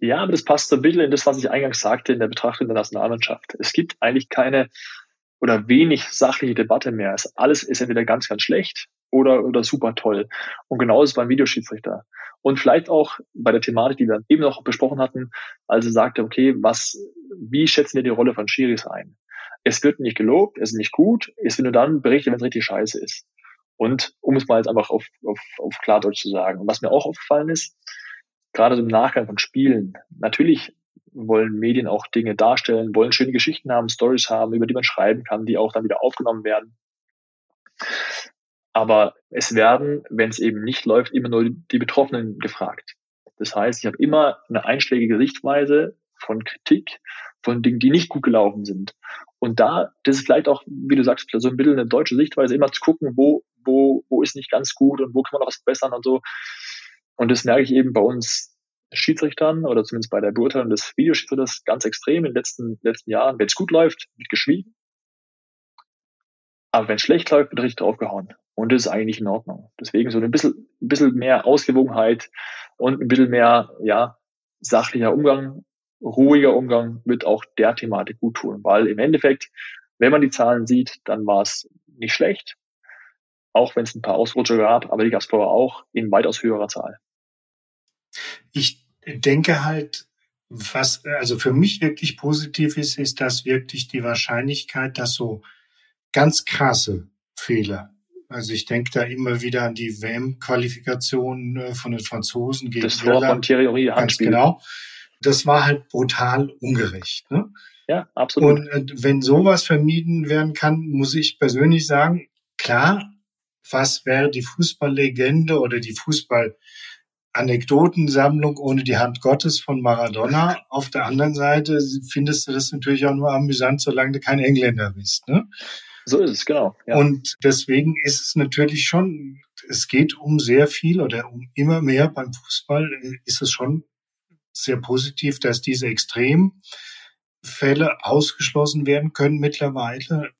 Ja, aber das passt so ein bisschen in das, was ich eingangs sagte in der Betrachtung der Nationalmannschaft. Es gibt eigentlich keine oder wenig sachliche Debatte mehr. Alles ist entweder ganz, ganz schlecht oder, oder super toll. Und genauso beim Videoschiedsrichter. Und vielleicht auch bei der Thematik, die wir eben noch besprochen hatten, als er sagte, okay, was, wie schätzen wir die Rolle von Schiris ein? Es wird nicht gelobt, es ist nicht gut, es wird nur dann berichtet, wenn es richtig scheiße ist. Und um es mal jetzt einfach auf, auf, auf Klardeutsch zu sagen. Und was mir auch aufgefallen ist, gerade so im Nachgang von Spielen, natürlich wollen Medien auch Dinge darstellen, wollen schöne Geschichten haben, Stories haben, über die man schreiben kann, die auch dann wieder aufgenommen werden. Aber es werden, wenn es eben nicht läuft, immer nur die Betroffenen gefragt. Das heißt, ich habe immer eine einschlägige Sichtweise von Kritik, von Dingen, die nicht gut gelaufen sind. Und da, das ist vielleicht auch, wie du sagst, so ein bisschen eine deutsche Sichtweise, immer zu gucken, wo, wo, wo ist nicht ganz gut und wo kann man noch was verbessern und so. Und das merke ich eben bei uns Schiedsrichtern oder zumindest bei der Beurteilung des Videoschiedsrichters ganz extrem in den letzten, letzten Jahren. Wenn es gut läuft, wird geschwiegen. Aber wenn es schlecht läuft, wird richtig draufgehauen. Und das ist eigentlich in Ordnung. Deswegen so ein bisschen, ein bisschen mehr Ausgewogenheit und ein bisschen mehr, ja, sachlicher Umgang, ruhiger Umgang wird auch der Thematik gut tun. Weil im Endeffekt, wenn man die Zahlen sieht, dann war es nicht schlecht. Auch wenn es ein paar Ausrutscher gab, aber die gab es vorher auch in weitaus höherer Zahl. Ich denke halt, was also für mich wirklich positiv ist, ist, dass wirklich die Wahrscheinlichkeit, dass so ganz krasse Fehler also ich denke da immer wieder an die WM-Qualifikation äh, von den Franzosen gegen Das Tor von Thierry Henry, Handspiel. genau. Das war halt brutal ungerecht. Ne? Ja, absolut. Und äh, wenn sowas vermieden werden kann, muss ich persönlich sagen, klar, was wäre die Fußballlegende oder die Fußball Anekdotensammlung ohne die Hand Gottes von Maradona. Auf der anderen Seite findest du das natürlich auch nur amüsant, solange du kein Engländer bist. Ne? So ist es, genau. Ja. Und deswegen ist es natürlich schon, es geht um sehr viel oder um immer mehr beim Fußball ist es schon sehr positiv, dass diese Extremfälle ausgeschlossen werden können mittlerweile.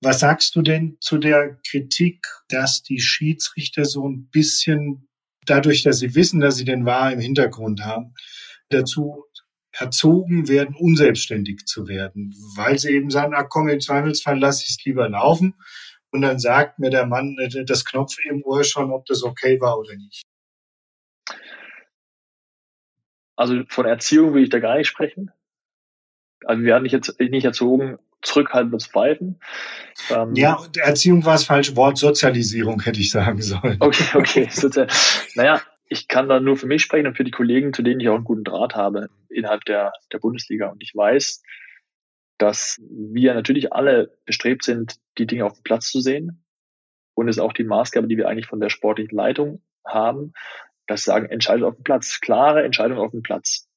Was sagst du denn zu der Kritik, dass die Schiedsrichter so ein bisschen dadurch, dass sie wissen, dass sie den Wahr im Hintergrund haben, dazu erzogen werden, unselbstständig zu werden, weil sie eben sagen, ach komm, im Zweifelsfall lasse ich es lieber laufen. Und dann sagt mir der Mann äh, das Knopf im Ohr schon, ob das okay war oder nicht. Also von Erziehung will ich da gar nicht sprechen. Also wir werden nicht, jetzt, nicht erzogen, zurückhaltendes Pfeifen. Ähm, ja, Erziehung war das falsche Wort, Sozialisierung hätte ich sagen sollen. Okay, okay. naja, ich kann da nur für mich sprechen und für die Kollegen, zu denen ich auch einen guten Draht habe innerhalb der, der Bundesliga. Und ich weiß, dass wir natürlich alle bestrebt sind, die Dinge auf dem Platz zu sehen. Und es ist auch die Maßgabe, die wir eigentlich von der sportlichen Leitung haben, dass sagen, Entscheidung auf dem Platz, klare Entscheidung auf dem Platz.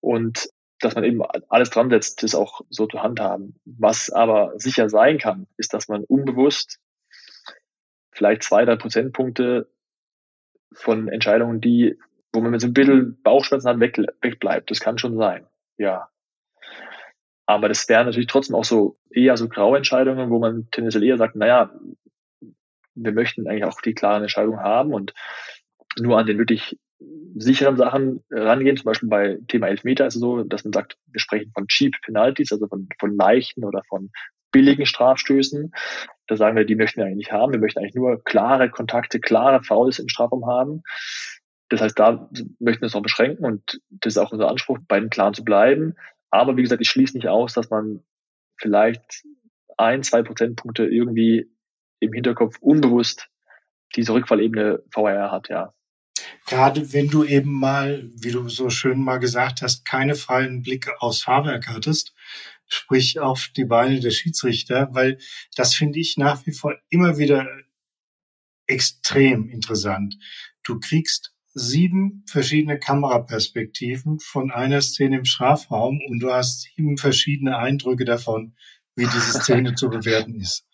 Und dass man eben alles dran setzt, das auch so zu handhaben. Was aber sicher sein kann, ist, dass man unbewusst vielleicht zwei, drei Prozentpunkte von Entscheidungen, die, wo man mit so ein bisschen Bauchschmerzen hat, weg, wegbleibt. Das kann schon sein, ja. Aber das wären natürlich trotzdem auch so eher so graue Entscheidungen, wo man tendenziell eher sagt, naja, wir möchten eigentlich auch die klaren Entscheidungen haben und nur an den wirklich sicheren Sachen rangehen. Zum Beispiel bei Thema Elfmeter ist es so, dass man sagt, wir sprechen von Cheap Penalties, also von, von leichten oder von billigen Strafstößen. Da sagen wir, die möchten wir eigentlich nicht haben. Wir möchten eigentlich nur klare Kontakte, klare Fouls im Strafraum haben. Das heißt, da möchten wir es noch beschränken und das ist auch unser Anspruch, bei den Klaren zu bleiben. Aber wie gesagt, ich schließe nicht aus, dass man vielleicht ein, zwei Prozentpunkte irgendwie im Hinterkopf unbewusst diese Rückfallebene VR hat, ja. Gerade wenn du eben mal, wie du so schön mal gesagt hast, keine freien Blicke aufs Fahrwerk hattest, sprich auf die Beine der Schiedsrichter, weil das finde ich nach wie vor immer wieder extrem interessant. Du kriegst sieben verschiedene Kameraperspektiven von einer Szene im Strafraum und du hast sieben verschiedene Eindrücke davon, wie diese Szene zu bewerten ist.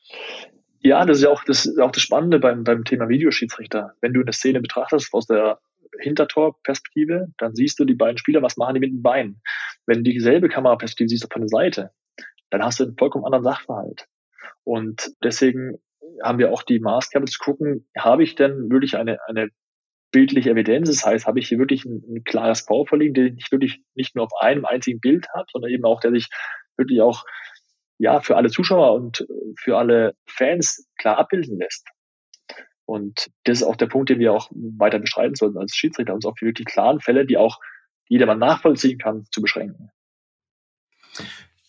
Ja, das ist ja auch das, auch das Spannende beim, beim Thema Videoschiedsrichter. Wenn du eine Szene betrachtest aus der Hintertorperspektive, dann siehst du die beiden Spieler, was machen die mit den Beinen. Wenn du dieselbe Kameraperspektive siehst von der Seite, dann hast du einen vollkommen anderen Sachverhalt. Und deswegen haben wir auch die Maßgabe zu gucken, habe ich denn wirklich eine, eine bildliche Evidenz? Das heißt, habe ich hier wirklich ein, ein klares vorliegen, der nicht wirklich nicht nur auf einem einzigen Bild hat, sondern eben auch, der sich wirklich auch ja, für alle Zuschauer und für alle Fans klar abbilden lässt. Und das ist auch der Punkt, den wir auch weiter bestreiten sollten als Schiedsrichter, uns auf die wirklich klaren Fälle, die auch jedermann nachvollziehen kann, zu beschränken.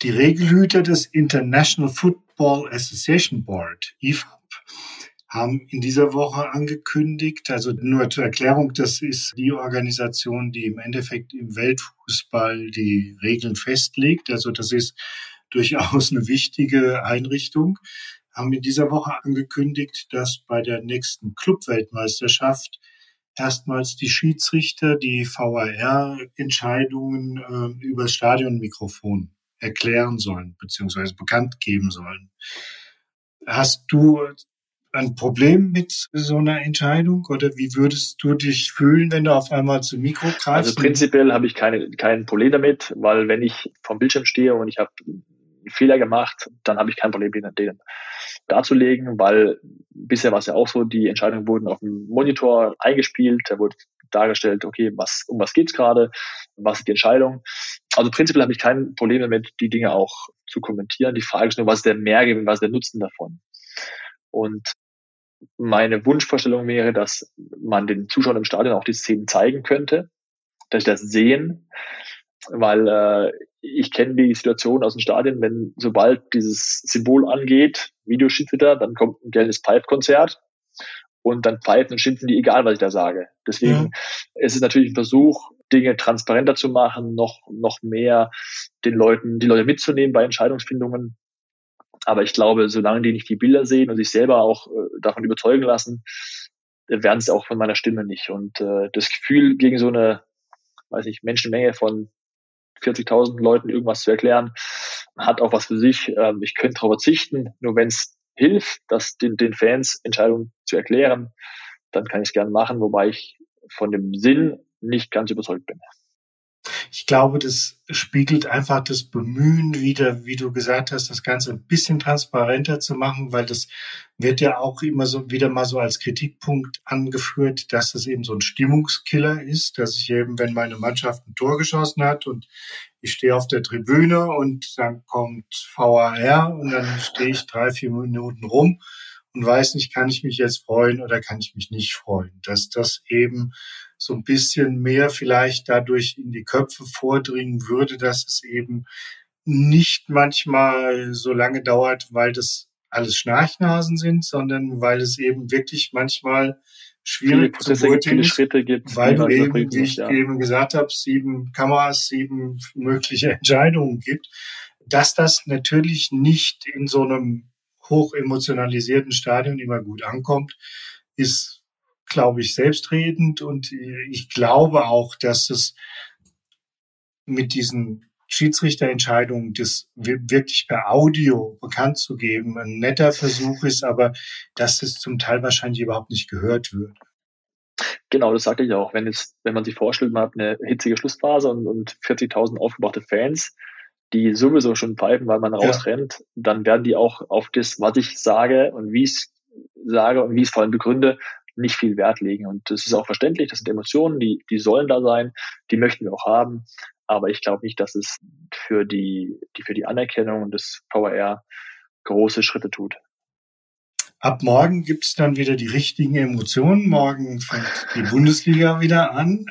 Die Regelhüter des International Football Association Board, IFAB, haben in dieser Woche angekündigt, also nur zur Erklärung, das ist die Organisation, die im Endeffekt im Weltfußball die Regeln festlegt. Also das ist durchaus eine wichtige Einrichtung haben in dieser Woche angekündigt, dass bei der nächsten Clubweltmeisterschaft erstmals die Schiedsrichter die VAR-Entscheidungen äh, über das Stadionmikrofon erklären sollen, beziehungsweise bekannt geben sollen. Hast du ein Problem mit so einer Entscheidung oder wie würdest du dich fühlen, wenn du auf einmal zum Mikro greifst? Also prinzipiell habe ich keine, kein Problem damit, weil wenn ich vom Bildschirm stehe und ich habe Fehler gemacht, dann habe ich kein Problem, den darzulegen, weil bisher war es ja auch so, die Entscheidungen wurden auf dem Monitor eingespielt, da wurde dargestellt, okay, was, um was geht's gerade, was ist die Entscheidung. Also prinzipiell habe ich kein Problem damit, die Dinge auch zu kommentieren. Die Frage ist nur, was ist der Mehrgewinn, was ist der Nutzen davon? Und meine Wunschvorstellung wäre, dass man den Zuschauern im Stadion auch die Szenen zeigen könnte, dass sie das sehen, weil äh, ich kenne die Situation aus dem Stadion, wenn sobald dieses Symbol angeht, Videoschiedsrichter, dann kommt ein gelbes Pipe-Konzert und dann pfeifen und schimpfen die, egal was ich da sage. Deswegen ja. es ist natürlich ein Versuch, Dinge transparenter zu machen, noch, noch mehr den Leuten, die Leute mitzunehmen bei Entscheidungsfindungen. Aber ich glaube, solange die nicht die Bilder sehen und sich selber auch äh, davon überzeugen lassen, werden sie auch von meiner Stimme nicht. Und äh, das Gefühl, gegen so eine, weiß ich, Menschenmenge von 40.000 Leuten irgendwas zu erklären, hat auch was für sich. Ähm, ich könnte darauf verzichten, nur wenn es hilft, das den, den Fans Entscheidungen zu erklären, dann kann ich es gerne machen, wobei ich von dem Sinn nicht ganz überzeugt bin. Ich glaube, das spiegelt einfach das Bemühen wieder, wie du gesagt hast, das Ganze ein bisschen transparenter zu machen, weil das wird ja auch immer so wieder mal so als Kritikpunkt angeführt, dass es eben so ein Stimmungskiller ist, dass ich eben, wenn meine Mannschaft ein Tor geschossen hat und ich stehe auf der Tribüne und dann kommt VAR und dann stehe ich drei, vier Minuten rum und weiß nicht, kann ich mich jetzt freuen oder kann ich mich nicht freuen. Dass das eben so ein bisschen mehr vielleicht dadurch in die Köpfe vordringen würde, dass es eben nicht manchmal so lange dauert, weil das alles Schnarchnasen sind, sondern weil es eben wirklich manchmal schwierig viele zu beurteilen viele Schritte gibt, weil du eben, wie ich ja. eben gesagt habe, sieben Kameras, sieben mögliche Entscheidungen gibt, dass das natürlich nicht in so einem hoch emotionalisierten Stadion immer gut ankommt, ist, glaube ich, selbstredend und ich glaube auch, dass es mit diesen Schiedsrichterentscheidungen das wirklich per Audio bekannt zu geben, ein netter Versuch ist, aber dass es zum Teil wahrscheinlich überhaupt nicht gehört wird. Genau, das sagte ich auch. Wenn, es, wenn man sich vorstellt, man hat eine hitzige Schlussphase und, und 40.000 aufgebrachte Fans, die sowieso schon pfeifen, weil man rausrennt, ja. dann werden die auch auf das, was ich sage und wie ich es sage und wie ich es vor allem begründe, nicht viel Wert legen. Und das ist auch verständlich, das sind Emotionen, die, die sollen da sein, die möchten wir auch haben. Aber ich glaube nicht, dass es für die, die, für die Anerkennung des VAR große Schritte tut. Ab morgen gibt es dann wieder die richtigen Emotionen. Morgen fängt die Bundesliga wieder an.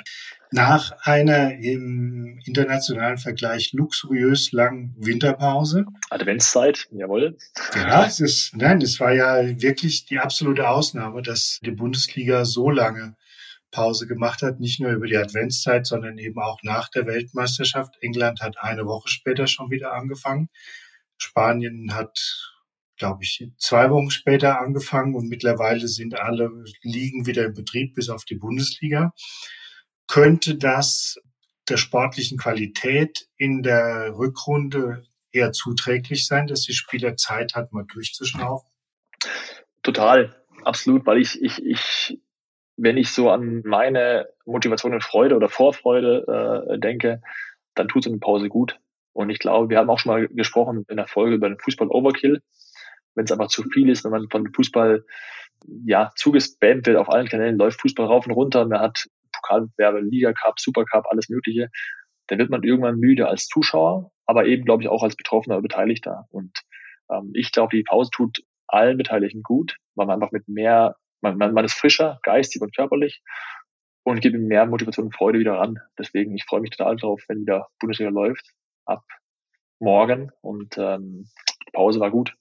Nach einer im internationalen Vergleich luxuriös langen Winterpause. Adventszeit, jawohl. Ja, es ist, nein, es war ja wirklich die absolute Ausnahme, dass die Bundesliga so lange Pause gemacht hat, nicht nur über die Adventszeit, sondern eben auch nach der Weltmeisterschaft. England hat eine Woche später schon wieder angefangen. Spanien hat, glaube ich, zwei Wochen später angefangen und mittlerweile sind alle Ligen wieder in Betrieb, bis auf die Bundesliga. Könnte das der sportlichen Qualität in der Rückrunde eher zuträglich sein, dass die Spieler Zeit hat, mal durchzuschnaufen? Total, absolut, weil ich, ich, ich wenn ich so an meine Motivation und Freude oder Vorfreude äh, denke, dann tut so eine Pause gut. Und ich glaube, wir haben auch schon mal gesprochen in der Folge über den Fußball-Overkill. Wenn es einfach zu viel ist, wenn man von Fußball ja zugespammt wird auf allen Kanälen, läuft Fußball rauf und runter, man hat Pokalwerbel, Liga Cup, Super Cup, alles Mögliche, dann wird man irgendwann müde als Zuschauer, aber eben, glaube ich, auch als Betroffener oder Beteiligter. Und ähm, ich glaube, die Pause tut allen Beteiligten gut, weil man einfach mit mehr man, man, man ist frischer, geistig und körperlich und gibt mehr Motivation und Freude wieder ran. Deswegen, ich freue mich total drauf, wenn wieder Bundesliga läuft, ab morgen und ähm, die Pause war gut.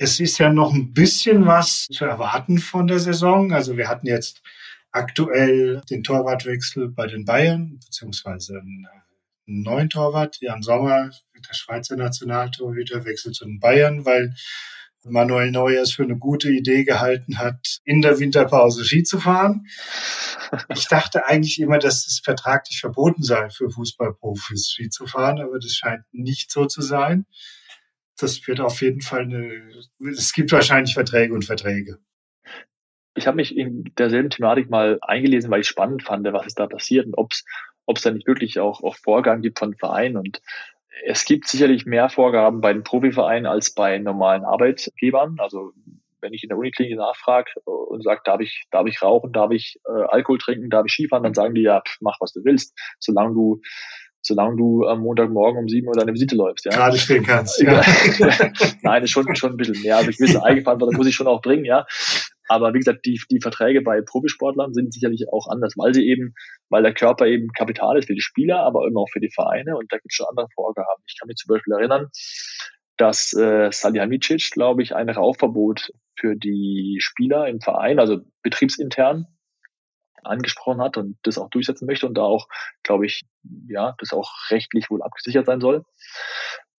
Es ist ja noch ein bisschen was zu erwarten von der Saison. Also wir hatten jetzt aktuell den Torwartwechsel bei den Bayern, beziehungsweise einen neuen Torwart. Jan Sommer, der Schweizer Nationaltorhüter, wechselt zu den Bayern, weil Manuel Neuer es für eine gute Idee gehalten hat, in der Winterpause Ski zu fahren. Ich dachte eigentlich immer, dass es vertraglich verboten sei für Fußballprofis Ski zu fahren, aber das scheint nicht so zu sein. das wird auf jeden Fall eine, es gibt wahrscheinlich Verträge und Verträge. Ich habe mich in derselben Thematik mal eingelesen, weil ich spannend fand, was ist da passiert und ob es da nicht wirklich auch, auch Vorgaben gibt von Vereinen. Und es gibt sicherlich mehr Vorgaben bei den Profivereinen als bei normalen Arbeitgebern. Also wenn ich in der Uniklinik nachfrage und sage, darf ich, darf ich rauchen, darf ich äh, Alkohol trinken, darf ich Skifahren, dann sagen die ja, pff, mach was du willst, solange du solange du am Montagmorgen um sieben Uhr deine Visite läufst. Ja. Gerade stehen kannst. Ja. Nein, ist schon, schon ein bisschen mehr. Also gewisse Eigenverantwortung muss ich schon auch bringen, ja. Aber wie gesagt, die, die Verträge bei Profisportlern sind sicherlich auch anders, weil sie eben, weil der Körper eben Kapital ist für die Spieler, aber eben auch für die Vereine und da gibt es schon andere Vorgaben. Ich kann mich zum Beispiel erinnern, dass äh, Salihamidzic, glaube ich, ein Rauchverbot für die Spieler im Verein, also betriebsintern, angesprochen hat und das auch durchsetzen möchte und da auch, glaube ich, ja, das auch rechtlich wohl abgesichert sein soll.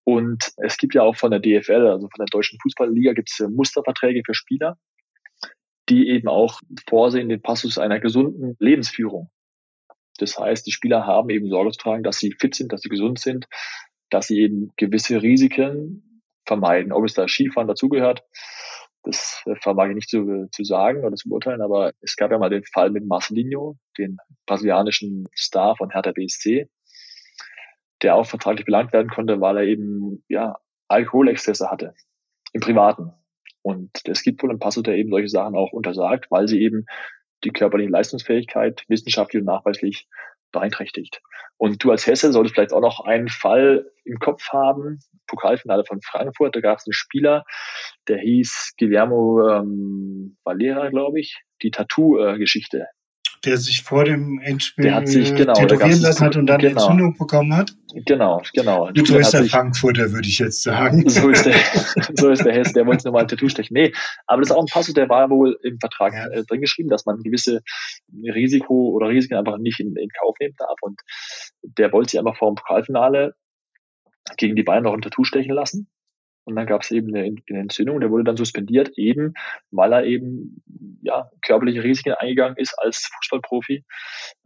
Und es gibt ja auch von der DFL, also von der Deutschen Fußballliga, gibt es Musterverträge für Spieler, die eben auch vorsehen den Passus einer gesunden Lebensführung. Das heißt, die Spieler haben eben Sorge zu tragen, dass sie fit sind, dass sie gesund sind, dass sie eben gewisse Risiken vermeiden. Ob es da Skifahren dazugehört, das vermag ich nicht zu, zu sagen oder zu beurteilen, aber es gab ja mal den Fall mit Marcelinho, den brasilianischen Star von Hertha BSC, der auch vertraglich belangt werden konnte, weil er eben ja Alkoholexzesse hatte im Privaten. Und es gibt wohl einen Passus, der eben solche Sachen auch untersagt, weil sie eben die körperliche Leistungsfähigkeit wissenschaftlich und nachweislich beeinträchtigt. Und du als Hesse solltest vielleicht auch noch einen Fall im Kopf haben. Pokalfinale von Frankfurt, da gab es einen Spieler, der hieß Guillermo ähm, Valera, glaube ich, die Tattoo-Geschichte der sich vor dem Endspiel der hat sich, genau, tätowieren lassen hat und dann genau. Entzündung bekommen hat. Genau, genau. so ist der Frankfurter, würde ich jetzt sagen. So ist der, so ist der Hess, der wollte nochmal ein Tattoo stechen. Nee, aber das ist auch ein Passus, der war wohl im Vertrag ja. äh, drin geschrieben, dass man gewisse Risiko oder Risiken einfach nicht in, in Kauf nehmen darf. Und der wollte sich einfach vor dem Pokalfinale gegen die Bayern noch ein Tattoo stechen lassen. Und dann gab es eben eine, Entzündung, der wurde dann suspendiert, eben weil er eben ja körperliche Risiken eingegangen ist als Fußballprofi,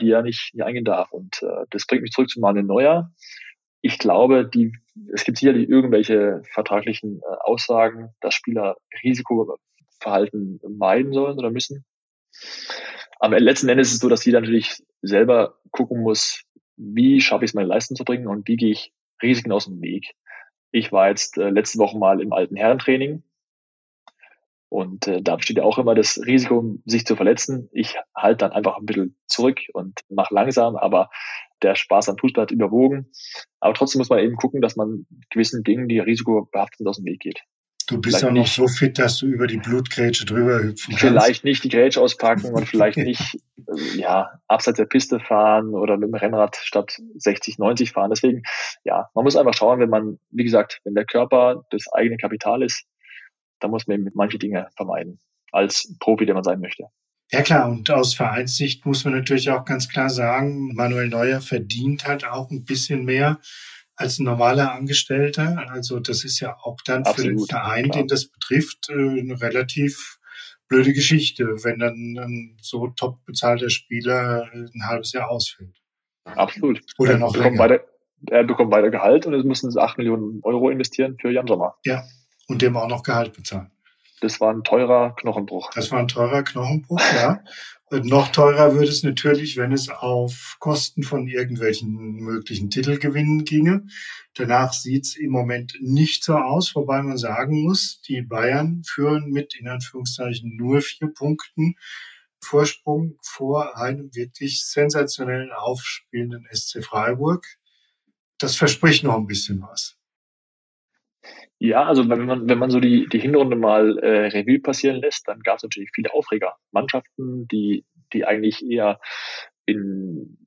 die er nicht, nicht eingehen darf. Und äh, das bringt mich zurück zu Manuel Neuer. Ich glaube, die, es gibt sicherlich irgendwelche vertraglichen äh, Aussagen, dass Spieler Risikoverhalten meiden sollen oder müssen. Aber letzten Endes ist es so, dass jeder natürlich selber gucken muss, wie schaffe ich es, meine Leistung zu bringen und wie gehe ich Risiken aus dem Weg. Ich war jetzt äh, letzte Woche mal im alten Herrentraining und äh, da besteht ja auch immer das Risiko, sich zu verletzen. Ich halte dann einfach ein bisschen zurück und mache langsam, aber der Spaß am Fußball hat überwogen. Aber trotzdem muss man eben gucken, dass man gewissen Dingen, die risikobehaftet sind, aus dem Weg geht. Du bist vielleicht auch noch so fit, dass du über die Blutgrätsche drüber hüpfen kannst. Vielleicht nicht die Grätsche auspacken und vielleicht nicht, äh, ja, abseits der Piste fahren oder mit dem Rennrad statt 60, 90 fahren. Deswegen, ja, man muss einfach schauen, wenn man, wie gesagt, wenn der Körper das eigene Kapital ist, dann muss man eben manche Dinge vermeiden als Profi, der man sein möchte. Ja klar, und aus Vereinssicht muss man natürlich auch ganz klar sagen, Manuel Neuer verdient halt auch ein bisschen mehr als normaler Angestellter. Also das ist ja auch dann Absolut, für den Verein, klar. den das betrifft, äh, eine relativ blöde Geschichte, wenn dann ein so top bezahlter Spieler ein halbes Jahr ausfällt. Absolut. Oder noch länger. Weiter, er bekommt weiter Gehalt und es müssen sie 8 Millionen Euro investieren für Jan Sommer. Ja, und dem auch noch Gehalt bezahlen. Das war ein teurer Knochenbruch. Das war ein teurer Knochenbruch, ja. Noch teurer würde es natürlich, wenn es auf Kosten von irgendwelchen möglichen Titelgewinnen ginge. Danach sieht es im Moment nicht so aus, wobei man sagen muss, die Bayern führen mit in Anführungszeichen nur vier Punkten Vorsprung vor einem wirklich sensationellen aufspielenden SC Freiburg. Das verspricht noch ein bisschen was. Ja, also wenn man, wenn man so die, die Hinrunde mal äh, Revue passieren lässt, dann gab es natürlich viele Aufreger. Mannschaften, die, die eigentlich eher in,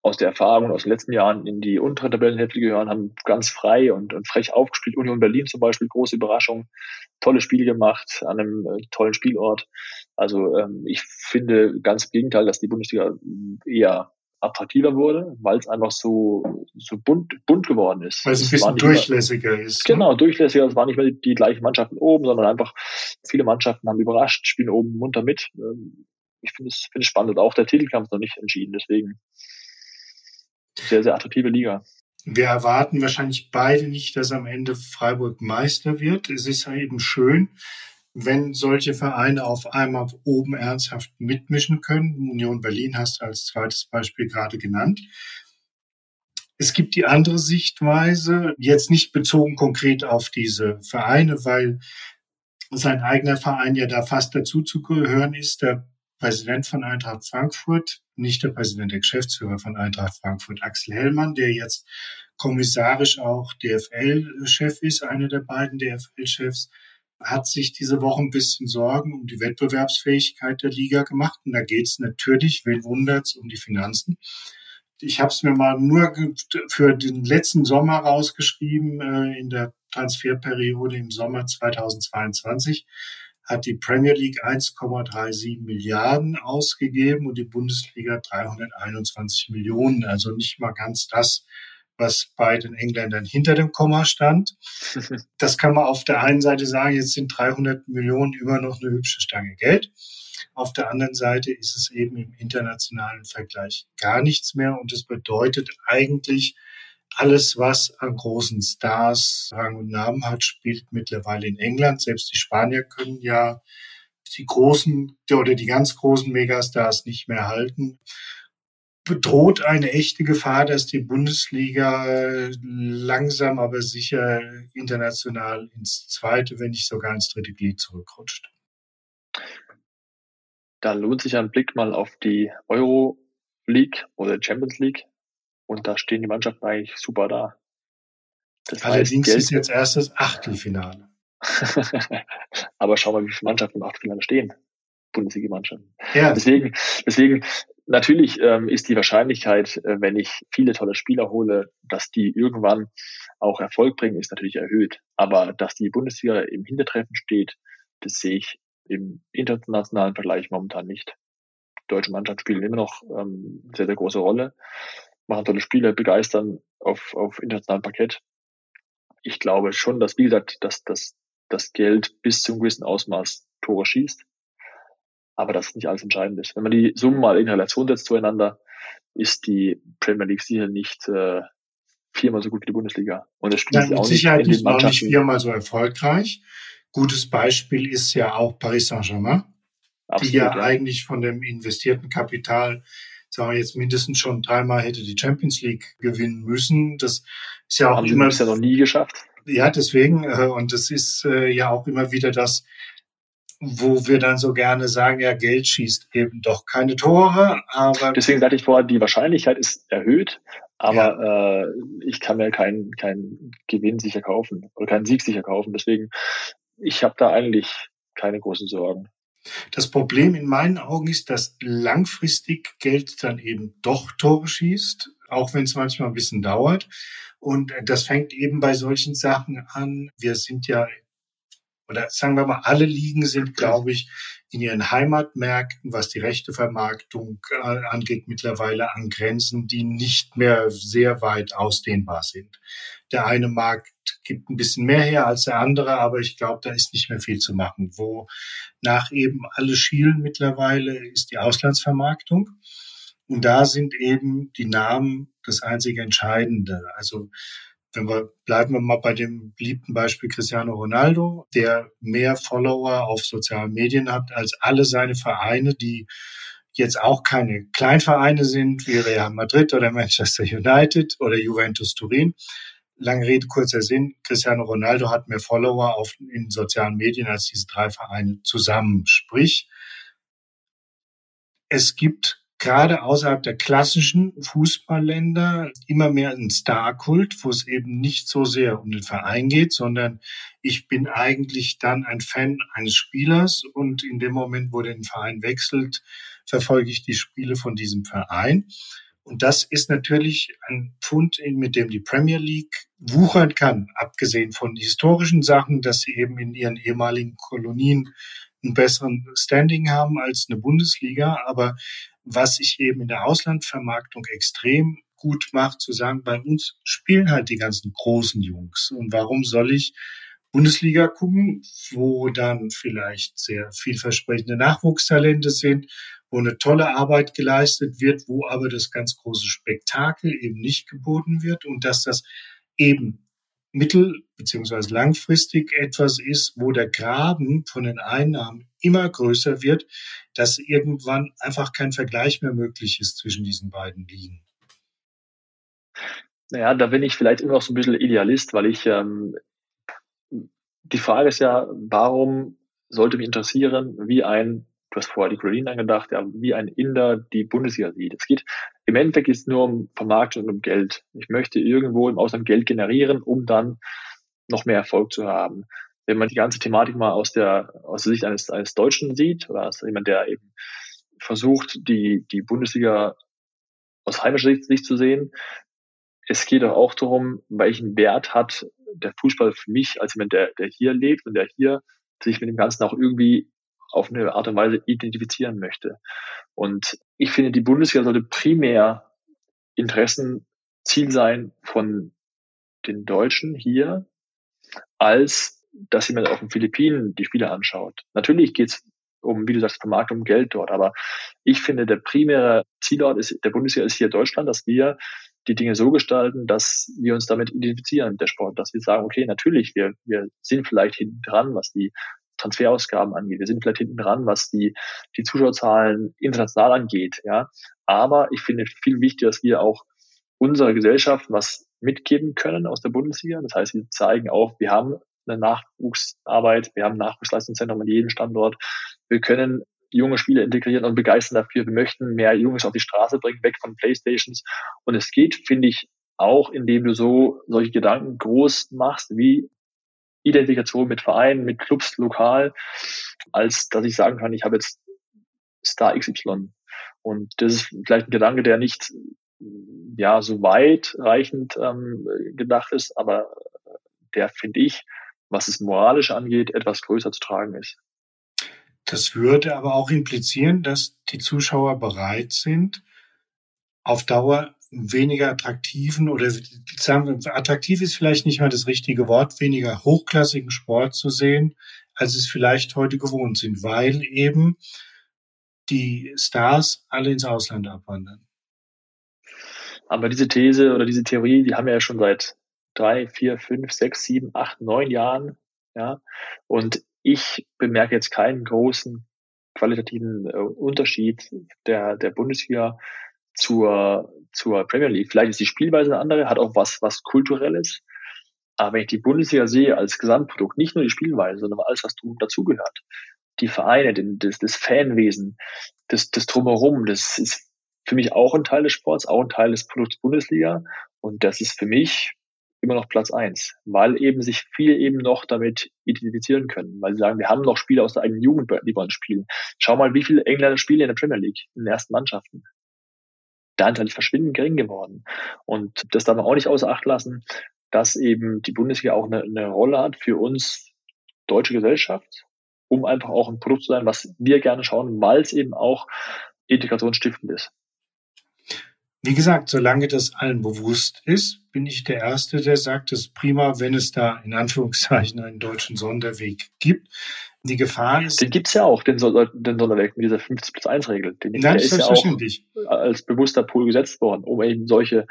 aus der Erfahrung aus den letzten Jahren in die untere Tabellenhälfte gehören, haben ganz frei und, und frech aufgespielt. Union Berlin zum Beispiel, große Überraschung, tolle Spiele gemacht an einem äh, tollen Spielort. Also ähm, ich finde ganz im Gegenteil, dass die Bundesliga eher attraktiver wurde, weil es einfach so, so bunt, bunt geworden ist. Weil es ein bisschen durchlässiger mehr, ist. Ne? Genau, durchlässiger. Es waren nicht mehr die gleichen Mannschaften oben, sondern einfach viele Mannschaften haben überrascht, spielen oben munter mit. Ähm, ich finde es, finde es spannend. Auch der Titelkampf ist noch nicht entschieden. Deswegen sehr, sehr attraktive Liga. Wir erwarten wahrscheinlich beide nicht, dass am Ende Freiburg Meister wird. Es ist eben schön, wenn solche Vereine auf einmal oben ernsthaft mitmischen können. Union Berlin hast du als zweites Beispiel gerade genannt. Es gibt die andere Sichtweise, jetzt nicht bezogen konkret auf diese Vereine, weil sein eigener Verein ja da fast dazu zu gehören ist. Der Präsident von Eintracht Frankfurt, nicht der Präsident, der Geschäftsführer von Eintracht Frankfurt, Axel Hellmann, der jetzt kommissarisch auch DFL-Chef ist, einer der beiden DFL-Chefs, hat sich diese Woche ein bisschen Sorgen um die Wettbewerbsfähigkeit der Liga gemacht. Und da geht es natürlich, wen wundert's, um die Finanzen. Ich habe es mir mal nur für den letzten Sommer rausgeschrieben, äh, in der Transferperiode im Sommer 2022 hat die Premier League 1,37 Milliarden ausgegeben und die Bundesliga 321 Millionen. Also nicht mal ganz das, was bei den Engländern hinter dem Komma stand. Das kann man auf der einen Seite sagen, jetzt sind 300 Millionen immer noch eine hübsche Stange Geld. Auf der anderen Seite ist es eben im internationalen Vergleich gar nichts mehr und es bedeutet eigentlich, alles, was an großen Stars Rang und Namen hat, spielt mittlerweile in England. Selbst die Spanier können ja die großen oder die ganz großen Megastars nicht mehr halten bedroht eine echte Gefahr, dass die Bundesliga langsam aber sicher international ins zweite, wenn nicht sogar ins dritte Glied zurückrutscht. Da lohnt sich ein Blick mal auf die Euro League oder Champions League und da stehen die Mannschaften eigentlich super da. Das Allerdings heißt, ist jetzt erst das Achtelfinale. aber schau mal, wie viele Mannschaften im Achtelfinale stehen. Bundesliga-Mannschaften. Ja. Deswegen, deswegen Natürlich ähm, ist die Wahrscheinlichkeit, äh, wenn ich viele tolle Spieler hole, dass die irgendwann auch Erfolg bringen, ist natürlich erhöht. Aber dass die Bundesliga im Hintertreffen steht, das sehe ich im internationalen Vergleich momentan nicht. Deutsche Mannschaften spielen immer noch ähm, sehr, sehr große Rolle, machen tolle Spiele, begeistern auf, auf internationalem Parkett. Ich glaube schon, dass, wie gesagt, dass, dass das Geld bis zu einem gewissen Ausmaß Tore schießt aber das ist nicht alles entscheidend ist. Wenn man die Summen mal in Relation setzt zueinander, ist die Premier League sicher nicht äh, viermal so gut wie die Bundesliga. Und es spielt ja, mit Sicherheit nicht, auch nicht viermal so erfolgreich. Gutes Beispiel ist ja auch Paris Saint-Germain, die ja, ja, eigentlich von dem investierten Kapital, sagen wir jetzt mindestens schon dreimal hätte die Champions League gewinnen müssen. Das ist ja auch Haben immer. ja noch nie geschafft. Ja, deswegen, äh, und das ist äh, ja auch immer wieder das, wo wir dann so gerne sagen, ja, Geld schießt eben doch keine Tore. Aber Deswegen sagte ich vorher, die Wahrscheinlichkeit ist erhöht, aber ja. äh, ich kann mir keinen keinen Gewinn sicher kaufen oder keinen Sieg sicher kaufen. Deswegen, ich habe da eigentlich keine großen Sorgen. Das Problem in meinen Augen ist, dass langfristig Geld dann eben doch Tore schießt, auch wenn es manchmal ein bisschen dauert. Und das fängt eben bei solchen Sachen an. Wir sind ja oder sagen wir mal, alle Ligen sind, glaube ich, in ihren Heimatmärkten, was die Rechtevermarktung äh, angeht, mittlerweile an Grenzen, die nicht mehr sehr weit ausdehnbar sind. Der eine Markt gibt ein bisschen mehr her als der andere, aber ich glaube, da ist nicht mehr viel zu machen. Wo nach eben alle schielen mittlerweile ist die Auslandsvermarktung. Und da sind eben die Namen das einzige Entscheidende. Also wenn wir bleiben wir mal bei dem beliebten Beispiel Cristiano Ronaldo, der mehr Follower auf sozialen Medien hat als alle seine Vereine, die jetzt auch keine Kleinvereine sind wie Real Madrid oder Manchester United oder Juventus Turin. Lange Rede, kurzer Sinn. Cristiano Ronaldo hat mehr Follower auf, in sozialen Medien als diese drei Vereine zusammen. Sprich, es gibt gerade außerhalb der klassischen Fußballländer immer mehr ein Starkult, wo es eben nicht so sehr um den Verein geht, sondern ich bin eigentlich dann ein Fan eines Spielers und in dem Moment, wo der Verein wechselt, verfolge ich die Spiele von diesem Verein. Und das ist natürlich ein Pfund, mit dem die Premier League wuchern kann, abgesehen von historischen Sachen, dass sie eben in ihren ehemaligen Kolonien einen besseren Standing haben als eine Bundesliga. Aber was sich eben in der Auslandvermarktung extrem gut macht, zu sagen, bei uns spielen halt die ganzen großen Jungs. Und warum soll ich Bundesliga gucken, wo dann vielleicht sehr vielversprechende Nachwuchstalente sind, wo eine tolle Arbeit geleistet wird, wo aber das ganz große Spektakel eben nicht geboten wird und dass das eben mittel- beziehungsweise langfristig etwas ist, wo der Graben von den Einnahmen immer größer wird, dass irgendwann einfach kein Vergleich mehr möglich ist zwischen diesen beiden Ligen. Naja, da bin ich vielleicht immer noch so ein bisschen Idealist, weil ich, ähm, die Frage ist ja, warum sollte mich interessieren, wie ein, du hast vorher die Green angedacht, ja, wie ein Inder die Bundesliga sieht. Es geht, im Endeffekt ist nur um Vermarktung und um Geld. Ich möchte irgendwo im Ausland Geld generieren, um dann noch mehr Erfolg zu haben. Wenn man die ganze Thematik mal aus der, aus der Sicht eines, eines Deutschen sieht, oder als jemand, der eben versucht, die, die Bundesliga aus heimischer Sicht zu sehen, es geht auch darum, welchen Wert hat der Fußball für mich als jemand, der, der hier lebt und der hier sich mit dem Ganzen auch irgendwie auf eine Art und Weise identifizieren möchte. Und ich finde, die Bundesliga sollte primär Interessenziel sein von den Deutschen hier, als dass jemand auf den Philippinen die Spiele anschaut. Natürlich geht es um, wie du sagst, Vermarktung, um Geld dort. Aber ich finde, der primäre Zielort ist, der Bundesliga ist hier Deutschland, dass wir die Dinge so gestalten, dass wir uns damit identifizieren, der Sport, dass wir sagen, okay, natürlich, wir, wir sind vielleicht hinten dran, was die Transferausgaben angeht. Wir sind vielleicht hinten dran, was die, die Zuschauerzahlen international angeht, ja. Aber ich finde viel wichtiger, dass wir auch unserer Gesellschaft was mitgeben können aus der Bundesliga. Das heißt, wir zeigen auch, wir haben eine Nachwuchsarbeit, wir haben ein Nachwuchsleistungszentrum an jedem Standort. Wir können junge Spieler integrieren und begeistern dafür. Wir möchten mehr Jungs auf die Straße bringen, weg von Playstations. Und es geht, finde ich, auch, indem du so solche Gedanken groß machst, wie Identifikation mit Vereinen, mit Clubs lokal, als dass ich sagen kann, ich habe jetzt Star XY. Und das ist vielleicht ein Gedanke, der nicht ja so weitreichend ähm, gedacht ist, aber der finde ich, was es moralisch angeht, etwas größer zu tragen ist. Das würde aber auch implizieren, dass die Zuschauer bereit sind, auf Dauer weniger attraktiven oder sagen wir, attraktiv ist vielleicht nicht mal das richtige Wort, weniger hochklassigen Sport zu sehen, als es vielleicht heute gewohnt sind, weil eben die Stars alle ins Ausland abwandern. Aber diese These oder diese Theorie, die haben wir ja schon seit drei, vier, fünf, sechs, sieben, acht, neun Jahren. Ja, und ich bemerke jetzt keinen großen qualitativen äh, Unterschied der, der Bundesliga zur, zur Premier League. Vielleicht ist die Spielweise eine andere, hat auch was, was Kulturelles. Aber wenn ich die Bundesliga sehe als Gesamtprodukt, nicht nur die Spielweise, sondern alles, was dazugehört, die Vereine, den, das, das Fanwesen, das, das Drumherum, das ist für mich auch ein Teil des Sports, auch ein Teil des Produkts Bundesliga. Und das ist für mich immer noch Platz eins, weil eben sich viele eben noch damit identifizieren können, weil sie sagen, wir haben noch Spieler aus der eigenen Jugend, die uns spielen. Schau mal, wie viele Engländer spielen in der Premier League, in den ersten Mannschaften. Der Anteil ist verschwindend gering geworden. Und das darf man auch nicht außer Acht lassen, dass eben die Bundesliga auch eine, eine Rolle hat für uns deutsche Gesellschaft, um einfach auch ein Produkt zu sein, was wir gerne schauen, weil es eben auch integrationsstiftend ist. Wie gesagt, solange das allen bewusst ist, bin ich der Erste, der sagt, es ist prima, wenn es da in Anführungszeichen einen deutschen Sonderweg gibt. Die Gefahr ist. Den gibt's ja auch, den, den Sonderweg mit dieser 50 plus 1 Regel. Den, Nein, der ist ja auch als bewusster Pool gesetzt worden, um eben solche,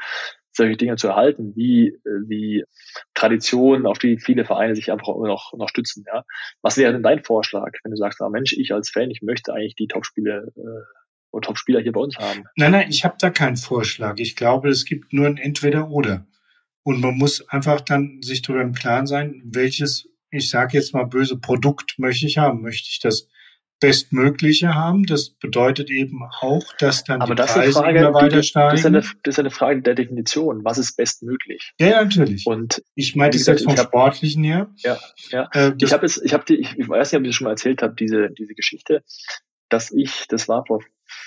solche Dinge zu erhalten, wie, wie Traditionen, auf die viele Vereine sich einfach immer noch, noch stützen. Ja. Was wäre denn dein Vorschlag, wenn du sagst, ah, Mensch, ich als Fan, ich möchte eigentlich die Topspiele äh, und Top-Spieler hier bei uns haben. Nein, nein, ich habe da keinen Vorschlag. Ich glaube, es gibt nur ein Entweder-Oder. Und man muss einfach dann sich darüber im Klaren sein, welches, ich sage jetzt mal böse, Produkt möchte ich haben. Möchte ich das Bestmögliche haben? Das bedeutet eben auch, dass dann Aber die das Preise Frage, immer weiter steigen. Das ist, eine, das ist eine Frage der Definition. Was ist bestmöglich? Ja, ja natürlich. Und ich meine das jetzt vom hab, Sportlichen her. Ja, ja. Äh, ich habe es, ich habe die, ich weiß nicht, ob ich das schon mal erzählt habe, diese diese Geschichte, dass ich, das war vor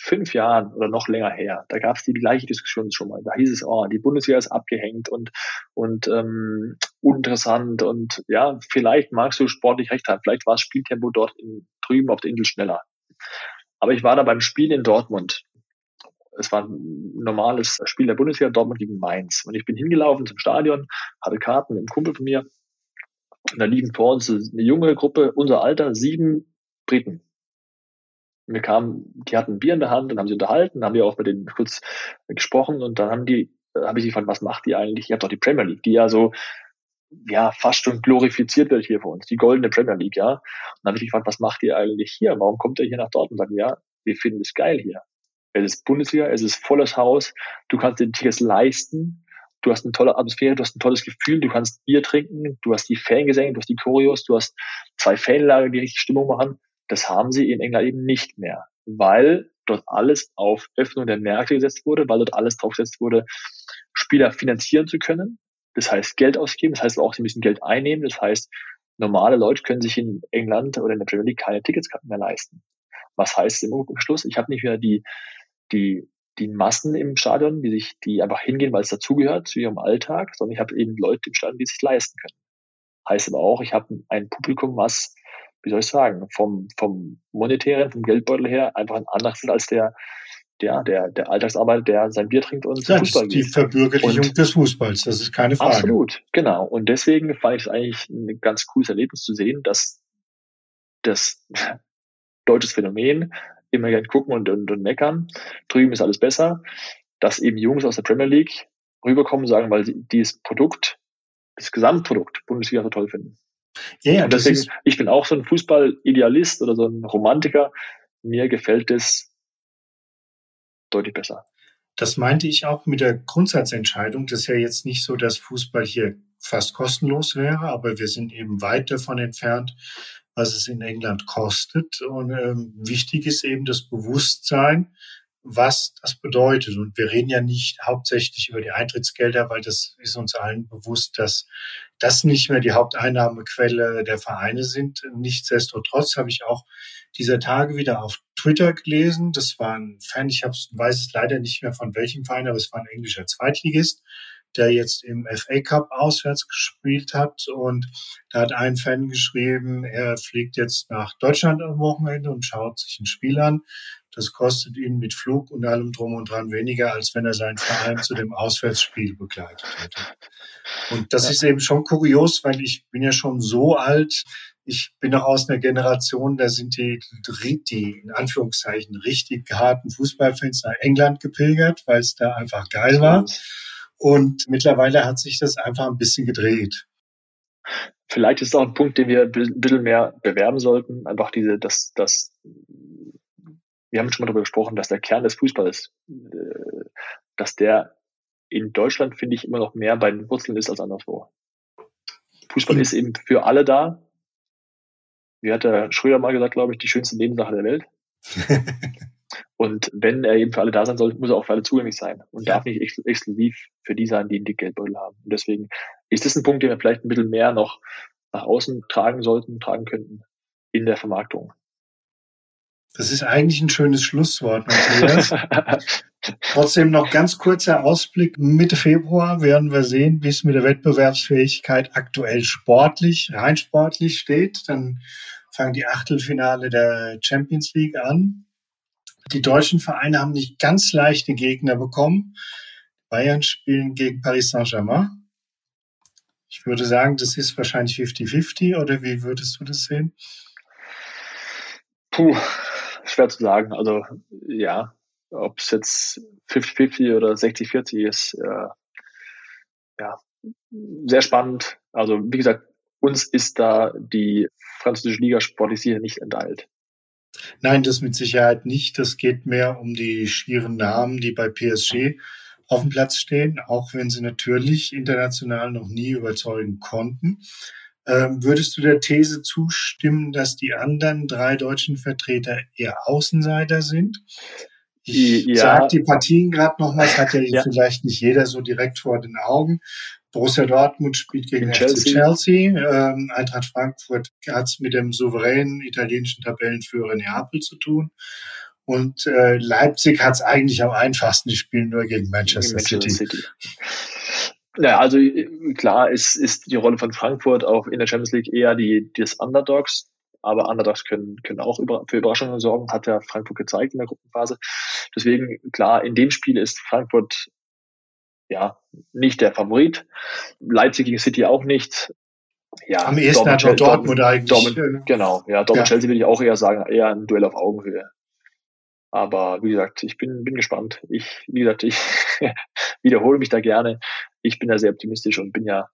fünf Jahren oder noch länger her, da gab es die gleiche Diskussion schon mal. Da hieß es, oh, die Bundeswehr ist abgehängt und, und ähm, uninteressant und ja, vielleicht magst du sportlich recht haben, vielleicht war das Spieltempo dort in, drüben auf der Insel schneller. Aber ich war da beim Spiel in Dortmund. Es war ein normales Spiel der Bundeswehr, Dortmund gegen Mainz. Und ich bin hingelaufen zum Stadion, hatte Karten mit einem Kumpel von mir. Und da liegen vor uns eine junge Gruppe, unser Alter, sieben Briten Wir kamen, die hatten Bier in der Hand, dann haben sie unterhalten, haben wir auch mit denen kurz gesprochen und dann haben die, habe ich sie gefragt, was macht die eigentlich? Ihr habt doch die Premier League, die ja so, ja, fast schon glorifiziert wird hier für uns, die goldene Premier League, ja. Und dann habe ich gefragt, was macht ihr eigentlich hier? Warum kommt ihr hier nach Dortmund? Und dann, ja, wir finden es geil hier. Es ist Bundesliga, es ist volles Haus, du kannst dir Tickets leisten, du hast eine tolle Atmosphäre, du hast ein tolles Gefühl, du kannst Bier trinken, du hast die Fangesänge, du hast die Choreos, du hast zwei Fanlager, die richtig Stimmung machen. Das haben sie in England eben nicht mehr, weil dort alles auf Öffnung der Märkte gesetzt wurde, weil dort alles drauf gesetzt wurde, Spieler finanzieren zu können. Das heißt, Geld ausgeben, das heißt auch, sie müssen Geld einnehmen. Das heißt, normale Leute können sich in England oder in der Premier League keine Ticketskarten mehr leisten. Was heißt im Umschluss? Ich habe nicht mehr die, die, die Massen im Stadion, die sich, die einfach hingehen, weil es dazugehört zu ihrem Alltag, sondern ich habe eben Leute im Stadion, die es sich leisten können. Heißt aber auch, ich habe ein Publikum, was wie soll ich sagen, vom, vom monetären, vom Geldbeutel her einfach ein anderes ist als der, der, der, der Alltagsarbeiter, der sein Bier trinkt und ja, Fußball geht. Die Verbürgerlichung und des Fußballs, das ist keine Frage. Absolut, genau. Und deswegen fand ich es eigentlich ein ganz cooles Erlebnis zu sehen, dass das deutsches Phänomen, immer gern gucken und, und, und meckern, drüben ist alles besser, dass eben Jungs aus der Premier League rüberkommen, sagen, weil sie dieses Produkt, das Gesamtprodukt Bundesliga so toll finden. Ja, ja, deswegen, ich bin auch so ein Fußball-Idealist oder so ein Romantiker. Mir gefällt es deutlich besser. Das meinte ich auch mit der Grundsatzentscheidung. Das ist ja jetzt nicht so, dass Fußball hier fast kostenlos wäre, aber wir sind eben weit davon entfernt, was es in England kostet. Und ähm, wichtig ist eben das Bewusstsein, was das bedeutet. Und wir reden ja nicht hauptsächlich über die Eintrittsgelder, weil das ist uns allen bewusst, dass das nicht mehr die Haupteinnahmequelle der Vereine sind. Nichtsdestotrotz habe ich auch dieser Tage wieder auf Twitter gelesen. Das war ein Fan, ich hab's, weiß es leider nicht mehr von welchem Verein, aber es war ein englischer Zweitligist, der jetzt im FA Cup auswärts gespielt hat. Und da hat ein Fan geschrieben, er fliegt jetzt nach Deutschland am Wochenende und schaut sich ein Spiel an. Das kostet ihn mit Flug und allem drum und dran weniger, als wenn er seinen Verein zu dem Auswärtsspiel begleitet hätte. Und das ja. ist eben schon kurios, weil ich bin ja schon so alt. Ich bin noch aus einer Generation, da sind die, die in Anführungszeichen richtig harten Fußballfans nach England gepilgert, weil es da einfach geil war. Und mittlerweile hat sich das einfach ein bisschen gedreht. Vielleicht ist auch ein Punkt, den wir ein bisschen mehr bewerben sollten. Einfach diese, dass, dass, wir haben schon mal darüber gesprochen, dass der Kern des Fußballs, äh, dass der in Deutschland, finde ich, immer noch mehr bei den Wurzeln ist als anderswo. Fußball ist eben für alle da. Wie hat der Schröder mal gesagt, glaube ich, die schönste Nebensache der Welt. Und wenn er eben für alle da sein soll, muss er auch für alle zugänglich sein und ja. darf nicht ex exklusiv für die sein, die einen Geldbeutel haben. Und deswegen ist das ein Punkt, den wir vielleicht ein bisschen mehr noch nach außen tragen sollten, tragen könnten in der Vermarktung. Das ist eigentlich ein schönes Schlusswort, Matthias. Trotzdem noch ganz kurzer Ausblick. Mitte Februar werden wir sehen, wie es mit der Wettbewerbsfähigkeit aktuell sportlich, rein sportlich steht. Dann fangen die Achtelfinale der Champions League an. Die deutschen Vereine haben nicht ganz leichte Gegner bekommen. Bayern spielen gegen Paris Saint-Germain. Ich würde sagen, das ist wahrscheinlich 50-50 oder wie würdest du das sehen? Puh, schwer zu sagen. Also ja, ob es jetzt 50-50 oder 60-40 ist, äh, ja, sehr spannend. Also wie gesagt, uns ist da die französische Liga sportlich sicher nicht enteilt. Nein, das mit Sicherheit nicht. Das geht mehr um die schieren Namen, die bei PSG auf dem Platz stehen, auch wenn sie natürlich international noch nie überzeugen konnten. Ähm, würdest du der These zustimmen, dass die anderen drei deutschen Vertreter eher Außenseiter sind? Ich ja. sage die Partien gerade nochmal, das hat ja, ja, vielleicht nicht jeder so direkt vor den Augen. Borussia Dortmund spielt gegen Chelsea. Chelsea. Ähm, Eintracht Frankfurt hat es mit dem souveränen italienischen Tabellenführer Neapel zu tun. Und äh, Leipzig hat es eigentlich am einfachsten, die spielen nur gegen Manchester, gegen Manchester City. City. Ja, also klar ist, ist die Rolle von Frankfurt auch in der Champions League eher die des Underdogs, aber Underdogs können, können auch über, für Überraschungen sorgen, hat ja Frankfurt gezeigt in der Gruppenphase. Deswegen, klar, in dem Spiel ist Frankfurt ja, nicht der Favorit. Leipzig gegen City auch nicht. Ja, Am ehesten hat Dortmund, Dortmund eigentlich. Dortmund, genau, ja, Dortmund ja. Chelsea würde ich auch eher sagen, eher ein Duell auf Augenhöhe. Aber wie gesagt, ich bin, bin gespannt. Ich, wie gesagt, ich wiederhole mich da gerne. Ich bin da sehr optimistisch und bin ja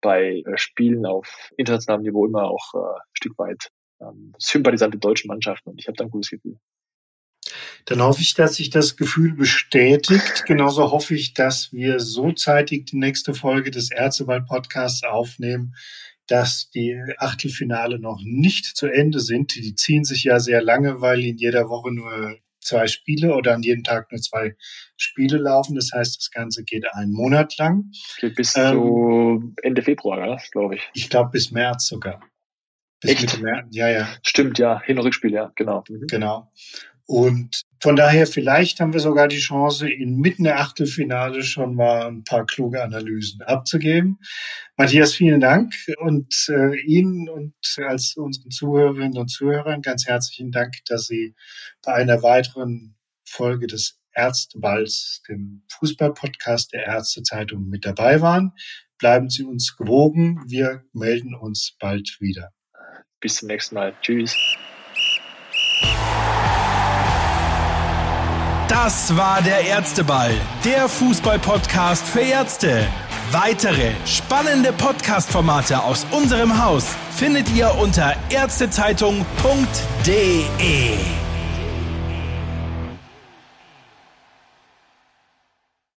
bei äh, Spielen auf internationalem Niveau immer auch äh, ein Stück weit ähm, Sympathisant der deutschen Mannschaften und ich habe da ein gutes Gefühl. Dann hoffe ich, dass sich das Gefühl bestätigt. Genauso hoffe ich, dass wir so zeitig die nächste Folge des Ärzteball-Podcasts aufnehmen, dass die Achtelfinale noch nicht zu Ende sind. Die ziehen sich ja sehr lange, weil in jeder Woche nur zwei Spiele oder an jedem Tag nur zwei Spiele laufen. Das heißt, das Ganze geht einen Monat lang. Geht bis ähm, zu Ende Februar, glaube ich. Ich glaube bis März sogar. Bis Echt? Mitte März. Ja, ja. Stimmt, ja. Hin- und Rückspiel, ja, genau. Mhm. Genau. Und von daher, vielleicht haben wir sogar die Chance, inmitten der Achtelfinale schon mal ein paar kluge Analysen abzugeben. Matthias, vielen Dank und äh, Ihnen und als unseren Zuhörerinnen und Zuhörern ganz herzlichen Dank, dass Sie bei einer weiteren Folge des Ärzteballs, dem Fußballpodcast der Ärztezeitung, mit dabei waren. Bleiben Sie uns gewogen. Wir melden uns bald wieder. Bis zum nächsten Mal. Tschüss. Das war der Ärzteball, der Fußball-Podcast für Ärzte. Weitere spannende Podcast-Formate aus unserem Haus findet ihr unter ärztezeitung.de.